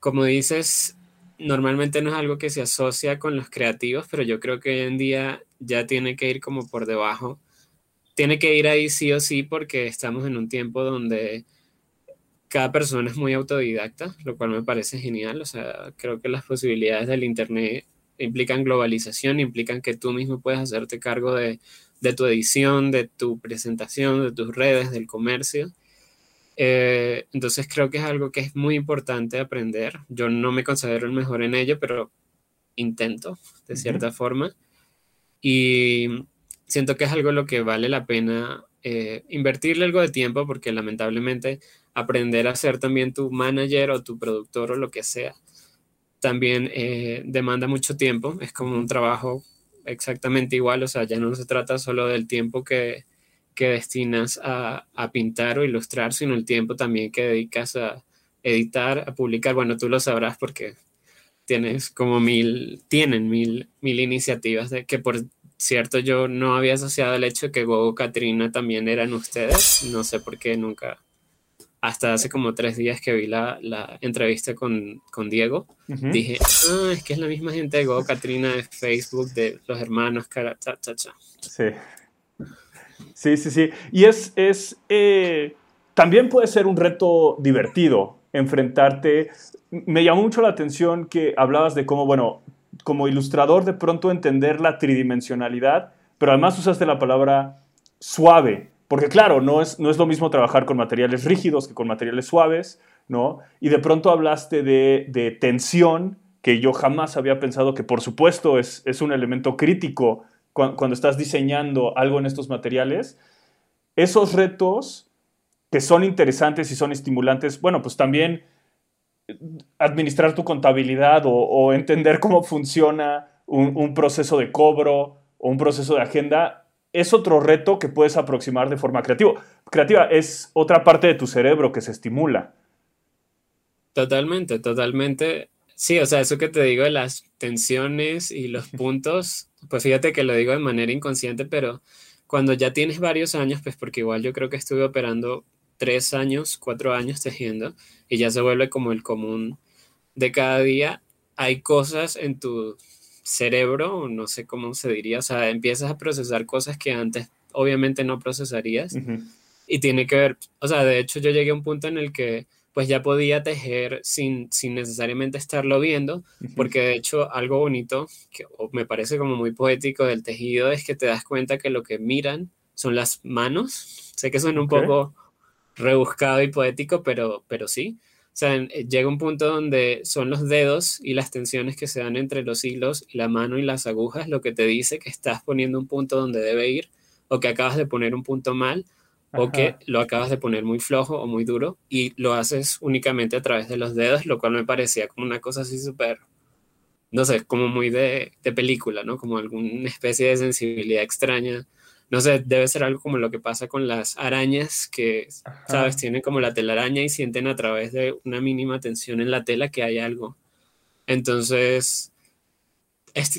como dices, normalmente no es algo que se asocia con los creativos, pero yo creo que hoy en día ya tiene que ir como por debajo tiene que ir ahí sí o sí porque estamos en un tiempo donde cada persona es muy autodidacta, lo cual me parece genial. O sea, creo que las posibilidades del Internet implican globalización, implican que tú mismo puedes hacerte cargo de, tu edición, de tu presentación, de tus redes, del comercio. Eh, entonces creo que es algo que es muy importante aprender. Yo no me considero el mejor en ello, pero intento de cierta forma. Y siento que es algo lo que vale la pena eh, invertirle algo de tiempo porque lamentablemente aprender a ser también tu manager o tu productor o lo que sea también eh, demanda mucho tiempo. Es como un trabajo exactamente igual, o sea, ya no se trata solo del tiempo que, que destinas a, a, pintar o ilustrar, sino el tiempo también que dedicas a editar, a publicar. Bueno, tú lo sabrás porque tienes como mil, tienen mil, mil iniciativas de que por cierto, yo no había asociado el hecho de que Gogo Katrina también eran ustedes. No sé por qué nunca. Hasta hace como tres días que vi la, la entrevista con, con Diego, dije, ah, es que es la misma gente de Gogo Katrina de Facebook, de los hermanos, cara, cha, cha, cha.
Sí. Sí, sí, sí. Y es, es eh, también puede ser un reto divertido enfrentarte. Me llamó mucho la atención que hablabas de cómo, bueno, como ilustrador de pronto entender la tridimensionalidad, pero además usaste la palabra suave, porque claro, no es, no es lo mismo trabajar con materiales rígidos que con materiales suaves, ¿no? Y de pronto hablaste de, tensión, que yo jamás había pensado que por supuesto es, es un elemento crítico cuando, estás diseñando algo en estos materiales. Esos retos que son interesantes y son estimulantes, bueno, pues también administrar tu contabilidad o, entender cómo funciona un, proceso de cobro o un proceso de agenda, es otro reto que puedes aproximar de forma creativa. Creativa es otra parte de tu cerebro que se estimula.
Totalmente, totalmente. Sí, o sea, eso que te digo de las tensiones y los puntos, pues fíjate que lo digo de manera inconsciente, pero cuando ya tienes varios años, pues porque igual yo creo que estuve operando tres años, cuatro años tejiendo y ya se vuelve como el común de cada día, hay cosas en tu cerebro, no sé cómo se diría, o sea, empiezas a procesar cosas que antes obviamente no procesarías y tiene que ver, o sea, de hecho yo llegué a un punto en el que pues ya podía tejer sin, sin necesariamente estarlo viendo, porque de hecho algo bonito, que me parece como muy poético del tejido, es que te das cuenta que lo que miran son las manos. Sé que suena un poco rebuscado y poético, pero, pero sí. Sea, eh, llega un punto donde son los dedos y las tensiones que se dan entre los hilos y la mano y las agujas lo que te dice que estás poniendo un punto donde debe ir o que acabas de poner un punto mal o que lo acabas de poner muy flojo o muy duro y lo haces únicamente a través de los dedos, lo cual me parecía como una cosa así súper, no sé, como muy de, de película, ¿no? Como alguna especie de sensibilidad extraña no sé, debe ser algo como lo que pasa con las arañas que, sabes, tienen como la telaraña y sienten a través de una mínima tensión en la tela que hay algo. Entonces,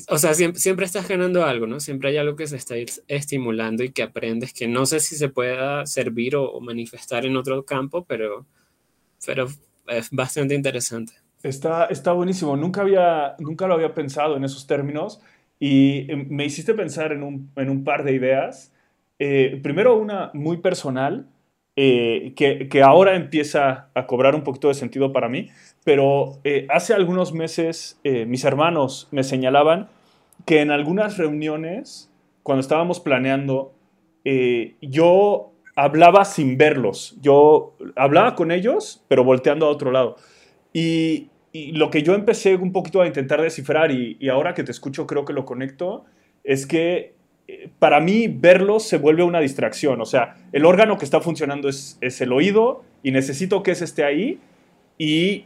o sea, siempre, estás ganando algo, ¿no? Siempre hay algo que se está estimulando y que aprendes que no sé si se pueda servir o, manifestar en otro campo, pero, pero es bastante interesante.
Está, está buenísimo. Nunca, había, nunca lo había pensado en esos términos. Y em, me hiciste pensar en un, en un par de ideas. Eh, primero una muy personal, eh, que, que, ahora empieza a cobrar un poquito de sentido para mí, pero eh, hace algunos meses mis hermanos me señalaban que en algunas reuniones, cuando estábamos planeando, yo hablaba sin verlos. Yo hablaba con ellos, pero volteando a otro lado. Y, y lo que yo empecé un poquito a intentar descifrar y, ahora que te escucho creo que lo conecto, es que eh, para mí verlo se vuelve una distracción. O sea, el órgano que está funcionando es, el oído y necesito que ese esté ahí y,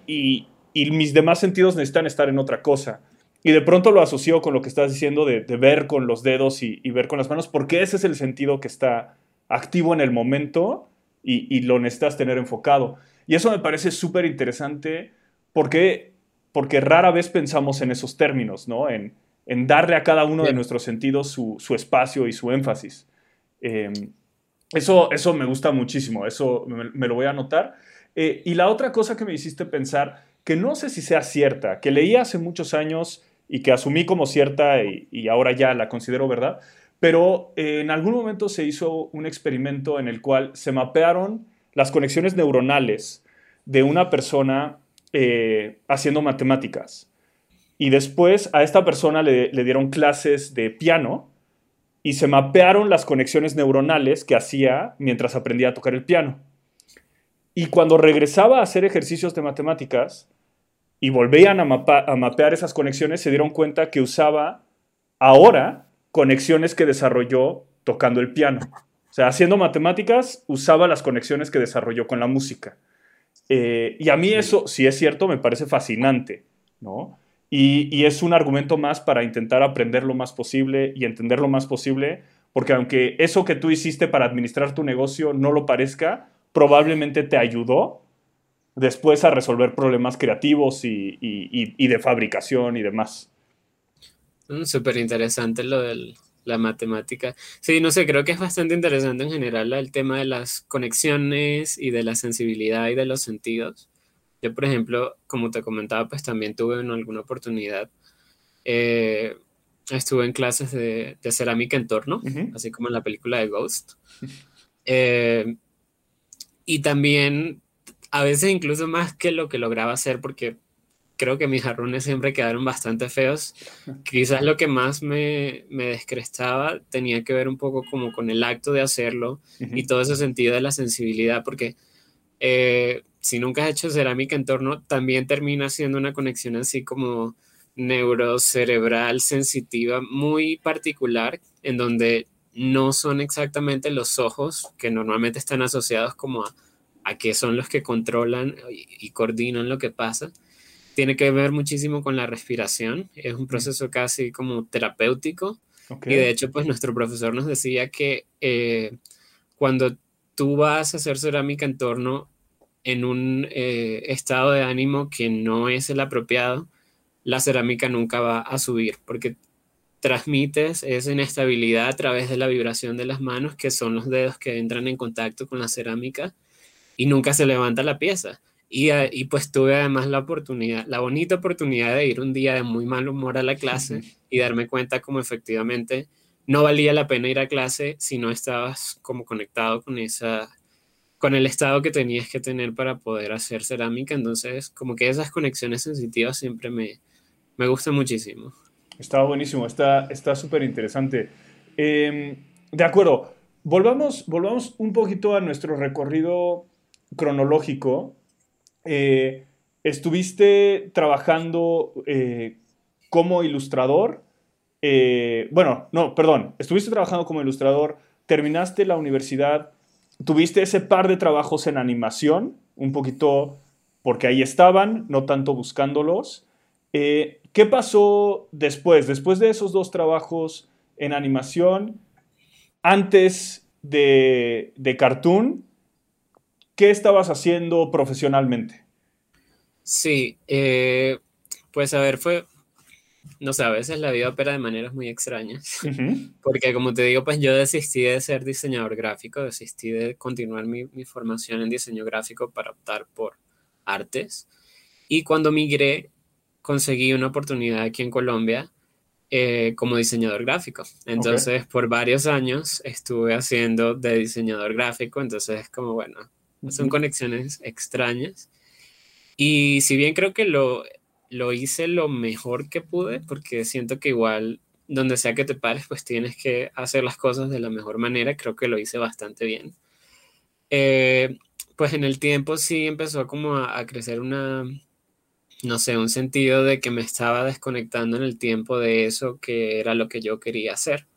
mis demás sentidos necesitan estar en otra cosa. Y de pronto lo asocio con lo que estás diciendo de, ver con los dedos y, ver con las manos, porque ese es el sentido que está activo en el momento y, y lo necesitas tener enfocado. Y eso me parece súper interesante ¿Por qué? Porque rara vez pensamos en esos términos, ¿no? En, darle a cada uno de nuestros sentidos su, espacio y su énfasis. Em, eso, eso me gusta muchísimo, eso me, lo voy a anotar. Eh, y la otra cosa que me hiciste pensar, que no sé si sea cierta, que leí hace muchos años y que asumí como cierta y, ahora ya la considero verdad, pero eh, en algún momento se hizo un experimento en el cual se mapearon las conexiones neuronales de una persona eh, haciendo matemáticas. Y después a esta persona le, dieron clases de piano y se mapearon las conexiones neuronales que hacía mientras aprendía a tocar el piano. Y cuando regresaba a hacer ejercicios de matemáticas y volvían a, a mapear esas conexiones, se dieron cuenta que usaba ahora conexiones que desarrolló tocando el piano. O sea, haciendo matemáticas, usaba las conexiones que desarrolló con la música. Eh, y a mí eso, si es cierto, me parece fascinante, ¿no? Y, es un argumento más para intentar aprender lo más posible y entender lo más posible, porque aunque eso que tú hiciste para administrar tu negocio no lo parezca, probablemente te ayudó después a resolver problemas creativos y, de fabricación y demás.
Mm, súper interesante lo del, la matemática. Sí, no sé, creo que es bastante interesante en general el tema de las conexiones y de la sensibilidad y de los sentidos. Yo, por ejemplo, como te comentaba, pues también tuve en alguna oportunidad, eh, estuve en clases de, cerámica en torno, así como en la película de Ghost. Eh, y también, a veces incluso más que lo que lograba hacer, porque creo que mis jarrones siempre quedaron bastante feos. Quizás lo que más me, me descrestaba tenía que ver un poco como con el acto de hacerlo y todo ese sentido de la sensibilidad, porque eh, si nunca has hecho cerámica en torno, también termina siendo una conexión así como neurocerebral sensitiva muy particular, en donde no son exactamente los ojos que normalmente están asociados como a, a que son los que controlan y coordinan lo que pasa, tiene que ver muchísimo con la respiración. Es un proceso casi como terapéutico. Y de hecho, pues nuestro profesor nos decía que eh, cuando tú vas a hacer cerámica en torno en un eh, estado de ánimo que no es el apropiado, la cerámica nunca va a subir porque transmites esa inestabilidad a través de la vibración de las manos, que son los dedos que entran en contacto con la cerámica y nunca se levanta la pieza. Y, ah, y, pues tuve además la oportunidad, la bonita oportunidad de ir un día de muy mal humor a la clase y darme cuenta como efectivamente no valía la pena ir a clase si no estabas como conectado con esa con el estado que tenías que tener para poder hacer cerámica. Entonces, como que esas conexiones sensitivas siempre me, me gustan muchísimo.
Está buenísimo, está súper interesante. Em, de acuerdo, volvamos, volvamos un poquito a nuestro recorrido cronológico. Eh, estuviste trabajando eh, como ilustrador. Eh, bueno, no, perdón, estuviste trabajando como ilustrador, terminaste la universidad, tuviste ese par de trabajos en animación, un poquito porque ahí estaban, no tanto buscándolos. ¿Qué pasó después? Después de esos dos trabajos en animación, antes de, Cartoon, ¿qué estabas haciendo profesionalmente?
Sí, eh, pues a ver, fue, no sé, a veces la vida opera de maneras muy extrañas, [LAUGHS] porque como te digo, pues yo desistí de ser diseñador gráfico, desistí de continuar mi, mi formación en diseño gráfico para optar por artes, y cuando migré conseguí una oportunidad aquí en Colombia eh, como diseñador gráfico. Entonces, por varios años estuve haciendo de diseñador gráfico, entonces es como, bueno, son conexiones extrañas. Y si bien creo que lo, lo hice lo mejor que pude, porque siento que igual donde sea que te pares, pues tienes que hacer las cosas de la mejor manera, creo que lo hice bastante bien. Eh, pues en el tiempo sí empezó como a crecer una, no sé, un sentido de que me estaba desconectando en el tiempo de eso que era lo que yo quería hacer.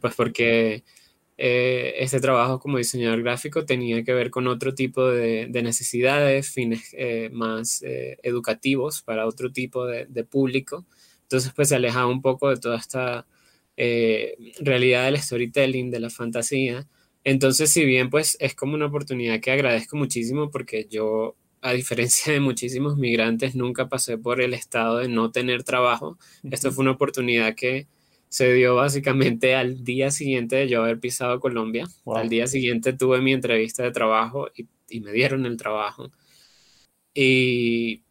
Pues porque eh, este trabajo como diseñador gráfico tenía que ver con otro tipo de, necesidades, fines eh, más eh, educativos para otro tipo de, público. Entonces, pues se alejaba un poco de toda esta realidad del storytelling, de la fantasía. Entonces, si bien pues es como una oportunidad que agradezco muchísimo porque yo a diferencia de muchísimos migrantes, nunca pasé por el estado de no tener trabajo. Esto fue una oportunidad que se dio básicamente al día siguiente de yo haber pisado Colombia. Al día siguiente tuve mi entrevista de trabajo y, me dieron el trabajo. Y,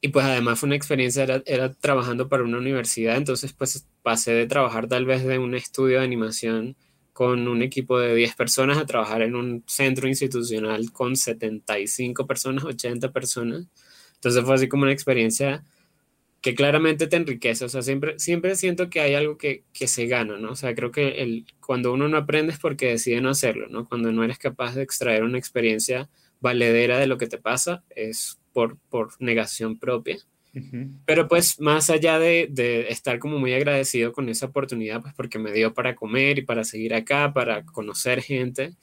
y, pues además fue una experiencia, era, era, trabajando para una universidad, entonces pues pasé de trabajar tal vez de un estudio de animación con un equipo de 10 personas a trabajar en un centro institucional con 75 personas, 80 personas. Entonces fue así como una experiencia que claramente te enriquece. O sea, siempre, siempre siento que hay algo que, que se gana, ¿no? O sea, creo que el, cuando uno no aprende es porque decide no hacerlo, ¿no? Cuando no eres capaz de extraer una experiencia valedera de lo que te pasa, es por, por negación propia. Pero pues más allá de, estar como muy agradecido con esa oportunidad, pues porque me dio para comer y para seguir acá, para conocer gente,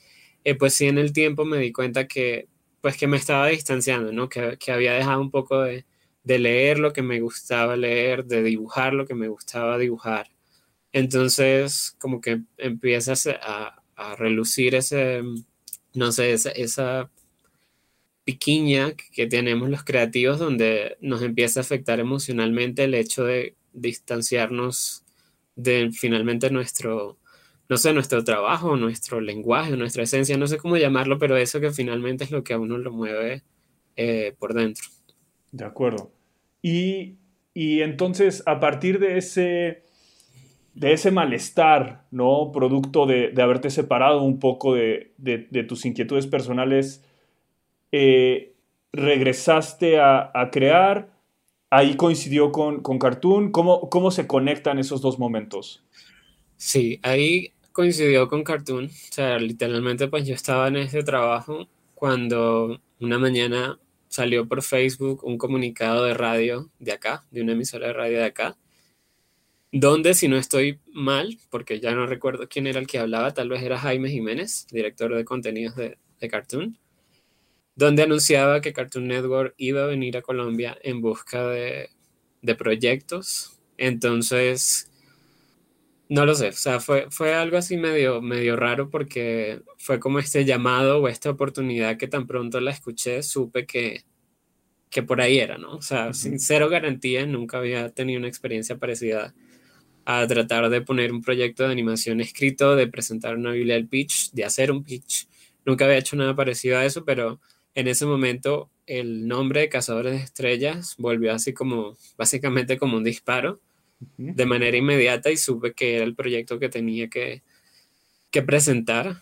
eh, pues sí en el tiempo me di cuenta que pues que me estaba distanciando, ¿no? Que, había dejado un poco de, leer lo que me gustaba leer, de dibujar lo que me gustaba dibujar. Entonces como que empiezas a, a relucir ese, no sé, esa piquiña que tenemos los creativos donde nos empieza a afectar emocionalmente el hecho de distanciarnos de finalmente nuestro, no sé, nuestro trabajo, nuestro lenguaje, nuestra esencia, no sé cómo llamarlo, pero eso que finalmente es lo que a uno lo mueve eh, por dentro.
De acuerdo. Y, entonces, a partir de ese, de ese malestar, ¿no? Producto de, haberte separado un poco de, de tus inquietudes personales, eh, regresaste a, crear, ahí coincidió con, con Cartoon, ¿Cómo, ¿cómo se conectan esos dos momentos?
Sí, ahí coincidió con Cartoon, o sea, literalmente pues yo estaba en ese trabajo cuando una mañana salió por Facebook un comunicado de radio de acá, de una emisora de radio de acá, donde si no estoy mal, porque ya no recuerdo quién era el que hablaba, tal vez era Jaime Jiménez, director de contenidos de, de Cartoon, donde anunciaba que Cartoon Network iba a venir a Colombia en busca de, de proyectos. Entonces, no lo sé, o sea, fue, fue algo así medio, medio raro porque fue como este llamado o esta oportunidad que tan pronto la escuché, supe que, que por ahí era, ¿no? O sea, sin cero garantía, nunca había tenido una experiencia parecida a tratar de poner un proyecto de animación escrito, de presentar una Biblia del pitch, de hacer un pitch. Nunca había hecho nada parecido a eso, pero en ese momento el nombre de Cazadores de Estrellas volvió así como, básicamente como un disparo de manera inmediata y supe que era el proyecto que tenía que, que presentar.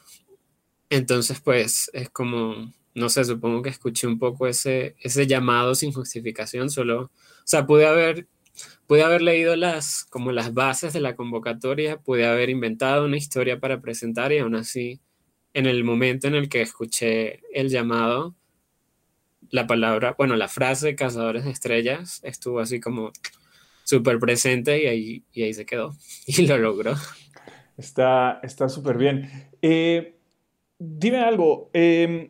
Entonces, pues es como, no sé, supongo que escuché un poco ese, ese llamado sin justificación, solo, o sea, pude haber, pude haber leído las, como las bases de la convocatoria, pude haber inventado una historia para presentar y aún así, en el momento en el que escuché el llamado, la palabra, bueno, la frase cazadores de estrellas estuvo así como súper presente y ahí, y ahí se quedó [LAUGHS] y lo logró.
Está súper bien. Eh, dime algo, em,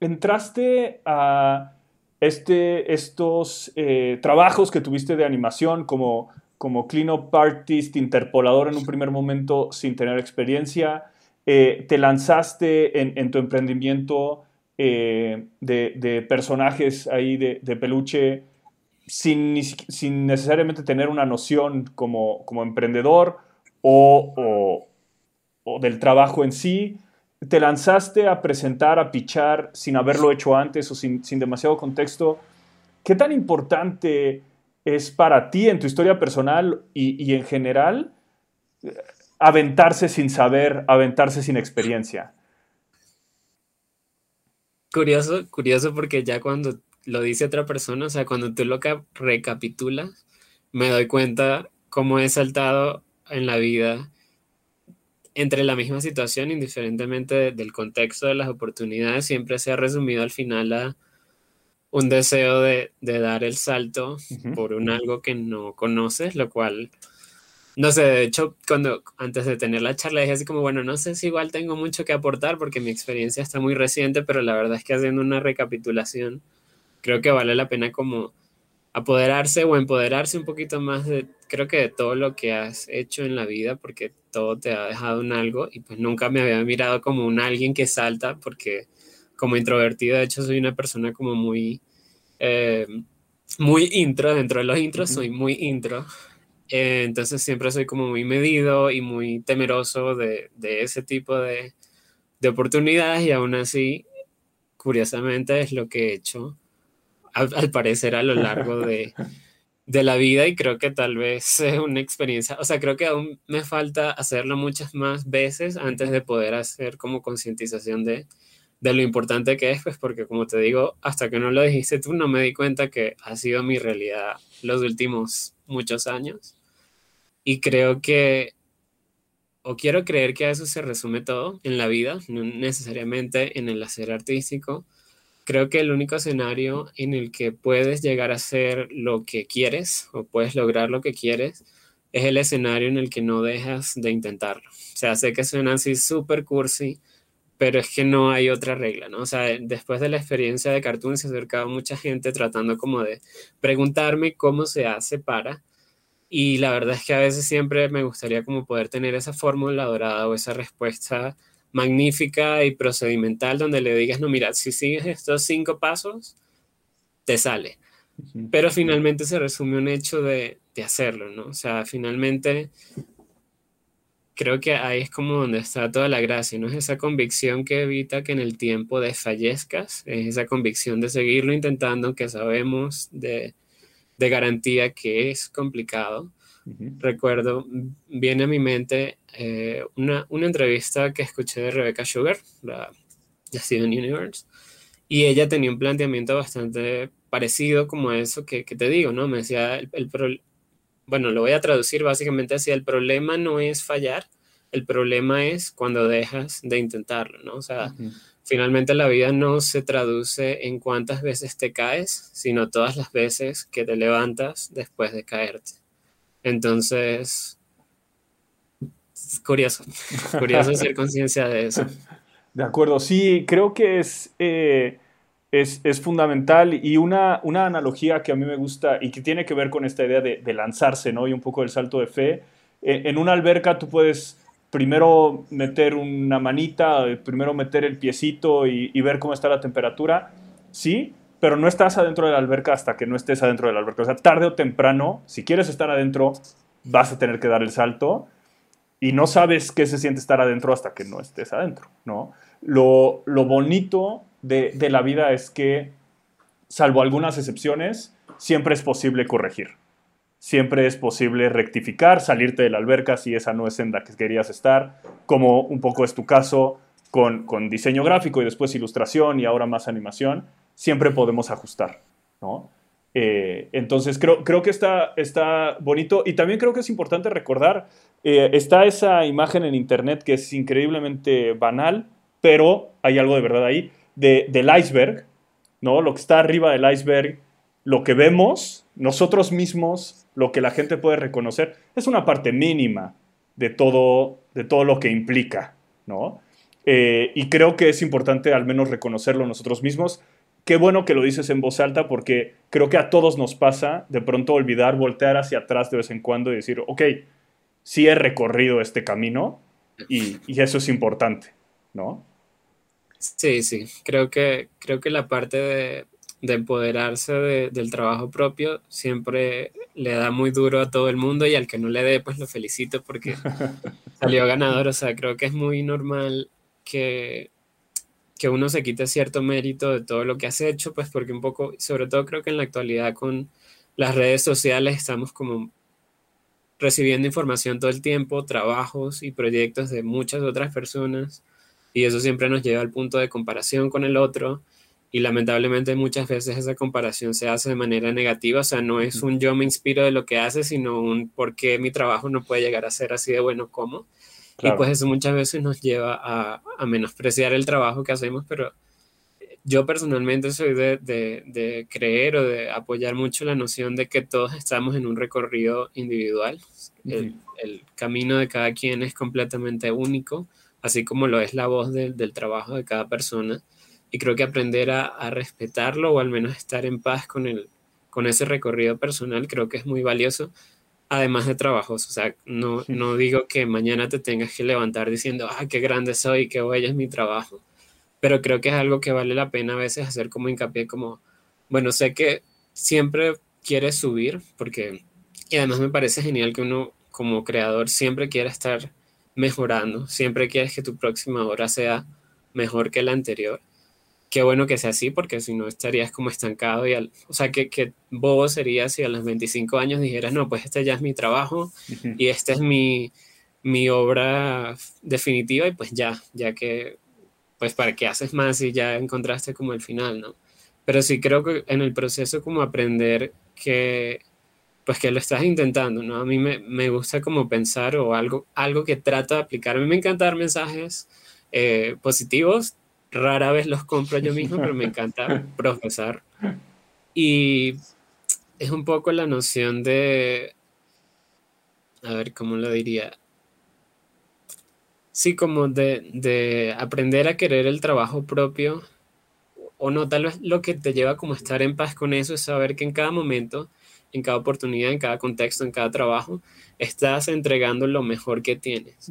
entraste a este, estos eh, trabajos que tuviste de animación como, como cleanup artist, interpolador en un primer momento sin tener experiencia, eh, te lanzaste en, tu emprendimiento de, personajes ahí de, de peluche sin, sin necesariamente tener una noción como, como emprendedor o, o, del trabajo en sí, te lanzaste a presentar, a pichar sin haberlo hecho antes o sin, sin demasiado contexto. ¿Qué tan importante es para ti en tu historia personal y, y en general aventarse sin saber, aventarse sin experiencia?
Curioso, curioso porque ya cuando lo dice otra persona, o sea, cuando tú lo recapitulas, me doy cuenta cómo he saltado en la vida entre la misma situación, indiferentemente del contexto de las oportunidades, siempre se ha resumido al final a un deseo de, dar el salto por un algo que no conoces, lo cual, no sé, de hecho, cuando antes de tener la charla dije así como, bueno, no sé si igual tengo mucho que aportar porque mi experiencia está muy reciente, pero la verdad es que haciendo una recapitulación, creo que vale la pena como apoderarse o empoderarse un poquito más de, creo que de todo lo que has hecho en la vida, porque todo te ha dejado en algo y pues nunca me había mirado como un alguien que salta, porque como introvertido, de hecho, soy una persona como muy, eh, muy intro, dentro de los intros soy muy intro, eh, entonces siempre soy como muy medido y muy temeroso de, de ese tipo de, de oportunidades y aún así, curiosamente, es lo que he hecho al, parecer a lo largo de, de, la vida y creo que tal vez [LAUGHS] es una experiencia, o sea, creo que aún me falta hacerlo muchas más veces antes de poder hacer como concientización de, de lo importante que es, pues porque como te digo, hasta que no lo dijiste tú, no me di cuenta que ha sido mi realidad los últimos muchos años. Y creo que, o quiero creer que a eso se resume todo en la vida, no necesariamente en el hacer artístico, creo que el único escenario en el que puedes llegar a hacer lo que quieres o puedes lograr lo que quieres es el escenario en el que no dejas de intentarlo. O sea, sé que suena así súper cursi, pero es que no hay otra regla, ¿no? O sea, después de la experiencia de Cartoon se acercaba mucha gente tratando como de preguntarme cómo se hace para, y la verdad es que a veces siempre me gustaría como poder tener esa fórmula dorada o esa respuesta magnífica y procedimental donde le digas, no, mira, si sigues estos cinco pasos, te sale. Pero finalmente se resume un hecho de, de, hacerlo, ¿no? O sea, finalmente creo que ahí es como donde está toda la gracia, ¿no? Es esa convicción que evita que en el tiempo desfallezcas, es esa convicción de seguirlo intentando, que sabemos de, de garantía que es complicado, recuerdo, viene a mi mente eh, una, una, entrevista que escuché de Rebecca Sugar, la de Steven Universe, y ella tenía un planteamiento bastante parecido como eso que, que te digo, ¿no? Me decía, el, el bueno, lo voy a traducir básicamente así, el problema no es fallar, el problema es cuando dejas de intentarlo, ¿no? O sea, finalmente la vida no se traduce en cuántas veces te caes, sino todas las veces que te levantas después de caerte. Entonces, curioso, curioso hacer conciencia de eso. [LAUGHS]
De acuerdo, sí, creo que es, eh, es, fundamental y una, una, analogía que a mí me gusta y que tiene que ver con esta idea de, lanzarse, ¿no? Y un poco el salto de fe. E, en una alberca tú puedes primero meter una manita, primero meter el piecito y, y, ver cómo está la temperatura, sí, pero no estás adentro de la alberca hasta que no estés adentro de la alberca. O sea, tarde o temprano, si quieres estar adentro, vas a tener que dar el salto y no sabes qué se siente estar adentro hasta que no estés adentro, ¿no? Lo, lo bonito de, la vida es que, salvo algunas excepciones, siempre es posible corregir. Siempre es posible rectificar, salirte de la alberca si esa no es en la que querías estar, como un poco es tu caso con, diseño gráfico y después ilustración y ahora más animación, siempre podemos ajustar, ¿no? Eh, entonces creo, creo que está, está bonito y también creo que es importante recordar, eh, está esa imagen en internet que es increíblemente banal, pero hay algo de verdad ahí, del iceberg, ¿no? Lo que está arriba del iceberg, lo que vemos, nosotros mismos, lo que la gente puede reconocer, es una parte mínima de todo, de todo lo que implica, ¿no? Eh, y creo que es importante al menos reconocerlo nosotros mismos. Qué bueno que lo dices en voz alta porque creo que a todos nos pasa de pronto olvidar, voltear hacia atrás de vez en cuando y decir, ok, sí he recorrido este camino y, y eso es importante, ¿no?
Sí, sí, creo que, creo que la parte de, empoderarse del trabajo propio siempre le da muy duro a todo el mundo y al que no le dé, pues lo felicito porque [LAUGHS] salió ganador. O sea, creo que es muy normal que, que uno se quite cierto mérito de todo lo que has hecho, pues porque un poco, sobre todo creo que en la actualidad con las redes sociales estamos como recibiendo información todo el tiempo, trabajos y proyectos de muchas otras personas y eso siempre nos lleva al punto de comparación con el otro y lamentablemente muchas veces esa comparación se hace de manera negativa, o sea, no es un yo me inspiro de lo que hace, sino un por qué mi trabajo no puede llegar a ser así de bueno como. Y pues eso muchas veces nos lleva a, a, menospreciar el trabajo que hacemos, pero yo personalmente soy de, de, de, creer o de apoyar mucho la noción de que todos estamos en un recorrido individual. el, el camino de cada quien es completamente único así como lo es la voz del trabajo de cada persona. Y creo que aprender a, respetarlo o al menos estar en paz con, el, con ese recorrido personal creo que es muy valioso, además de trabajos. O sea, no, no digo que mañana te tengas que levantar diciendo, ah, qué grande soy, qué bello es mi trabajo. Pero creo que es algo que vale la pena a veces hacer como hincapié, como, bueno, sé que siempre quieres subir, porque, y además me parece genial que uno como creador siempre quiera estar mejorando, siempre quieres que tu próxima hora sea mejor que la anterior. Qué bueno que sea así, porque si no estarías como estancado y al, o sea, que, que bobo sería si a los 25 años dijeras, no, pues este ya es mi trabajo y esta es mi, mi obra definitiva y pues ya, ya que, pues para qué haces más si ya encontraste como el final, ¿no? Pero sí creo que en el proceso como aprender que pues que lo estás intentando, ¿no? A mí me, me, gusta como pensar o algo, algo que trato de aplicar. A mí me encanta dar mensajes eh, positivos, rara vez los compro yo mismo, pero me encanta [LAUGHS] profesar. Y es un poco la noción de, a ver, ¿cómo lo diría? Sí, como de, de aprender a querer el trabajo propio, o no, tal vez lo que te lleva como a estar en paz con eso es saber que en cada momento en cada oportunidad, en cada contexto, en cada trabajo, estás entregando lo mejor que tienes.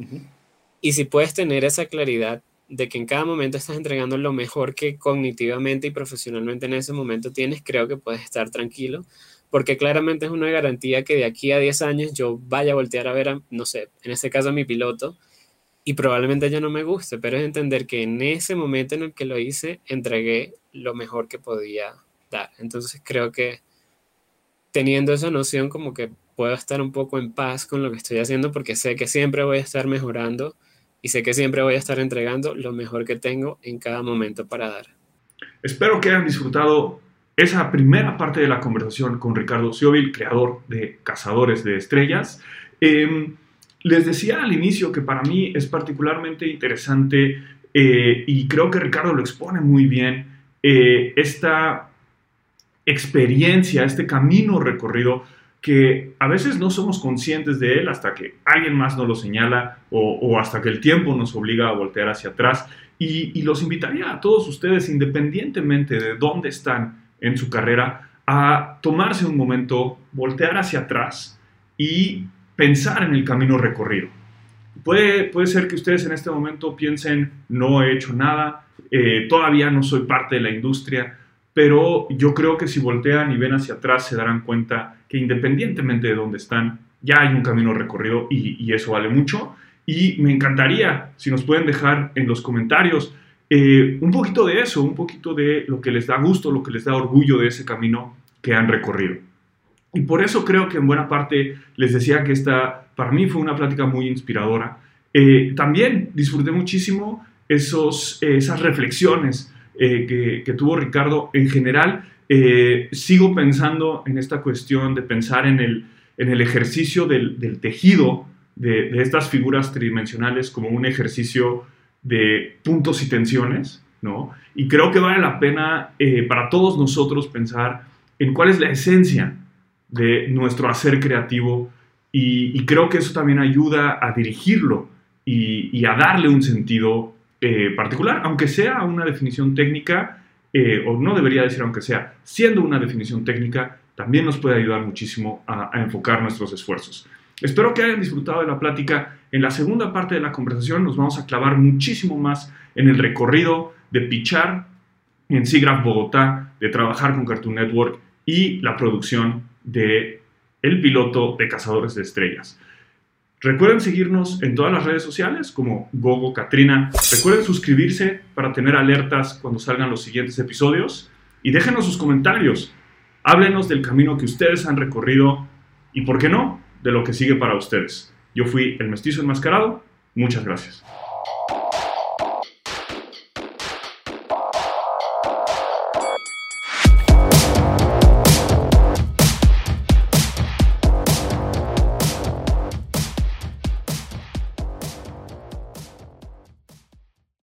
Y si puedes tener esa claridad de que en cada momento estás entregando lo mejor que cognitivamente y profesionalmente en ese momento tienes, creo que puedes estar tranquilo, porque claramente es una garantía que de aquí a 10 años yo vaya a voltear a ver, a, no sé, en este caso a mi piloto, y probablemente ya no me guste, pero es entender que en ese momento en el que lo hice, entregué lo mejor que podía dar. Entonces creo que teniendo esa noción como que puedo estar un poco en paz con lo que estoy haciendo porque sé que siempre voy a estar mejorando y sé que siempre voy a estar entregando lo mejor que tengo en cada momento para dar.
Espero que hayan disfrutado esa primera parte de la conversación con Ricardo Siobil, creador de Cazadores de Estrellas. Em, les decía al inicio que para mí es particularmente interesante eh, y creo que Ricardo lo expone muy bien, eh, esta experiencia, este camino recorrido que a veces no somos conscientes de él hasta que alguien más nos lo señala o, hasta que el tiempo nos obliga a voltear hacia atrás.
Y, los invitaría a todos ustedes, independientemente de dónde están en su carrera, a tomarse un momento, voltear hacia atrás y pensar en el camino recorrido. Puede, puede ser que ustedes en este momento piensen, no he hecho nada, eh, todavía no soy parte de la industria, pero yo creo que si voltean y ven hacia atrás se darán cuenta que independientemente de dónde están, ya hay un camino recorrido y, eso vale mucho. Y me encantaría si nos pueden dejar en los comentarios eh, un poquito de eso, un poquito de lo que les da gusto, lo que les da orgullo de ese camino que han recorrido. Y por eso creo que en buena parte les decía que esta para mí fue una plática muy inspiradora. Eh, también disfruté muchísimo esos, esas reflexiones eh, que, tuvo Ricardo. En general, sigo pensando en esta cuestión de pensar en el, en el ejercicio del, tejido de, estas figuras tridimensionales como un ejercicio de puntos y tensiones, ¿no? Y creo que vale la pena eh, para todos nosotros pensar en cuál es la esencia de nuestro hacer creativo y, creo que eso también ayuda a dirigirlo y, a darle un sentido eh, particular, aunque sea una definición técnica, eh, o no debería decir aunque sea, siendo una definición técnica, también nos puede ayudar muchísimo a, enfocar nuestros esfuerzos. Espero que hayan disfrutado de la plática. En la segunda parte de la conversación nos vamos a clavar muchísimo más en el recorrido de pichar en SIGGRAPH Bogotá, de trabajar con Cartoon Network y la producción de El piloto de Cazadores de Estrellas. Recuerden seguirnos en todas las redes sociales como Gogo Katrina. Recuerden suscribirse para tener alertas cuando salgan los siguientes episodios y déjenos sus comentarios. Háblenos del camino que ustedes han recorrido y, ¿por qué no?, de lo que sigue para ustedes. Yo fui el mestizo enmascarado. Muchas gracias.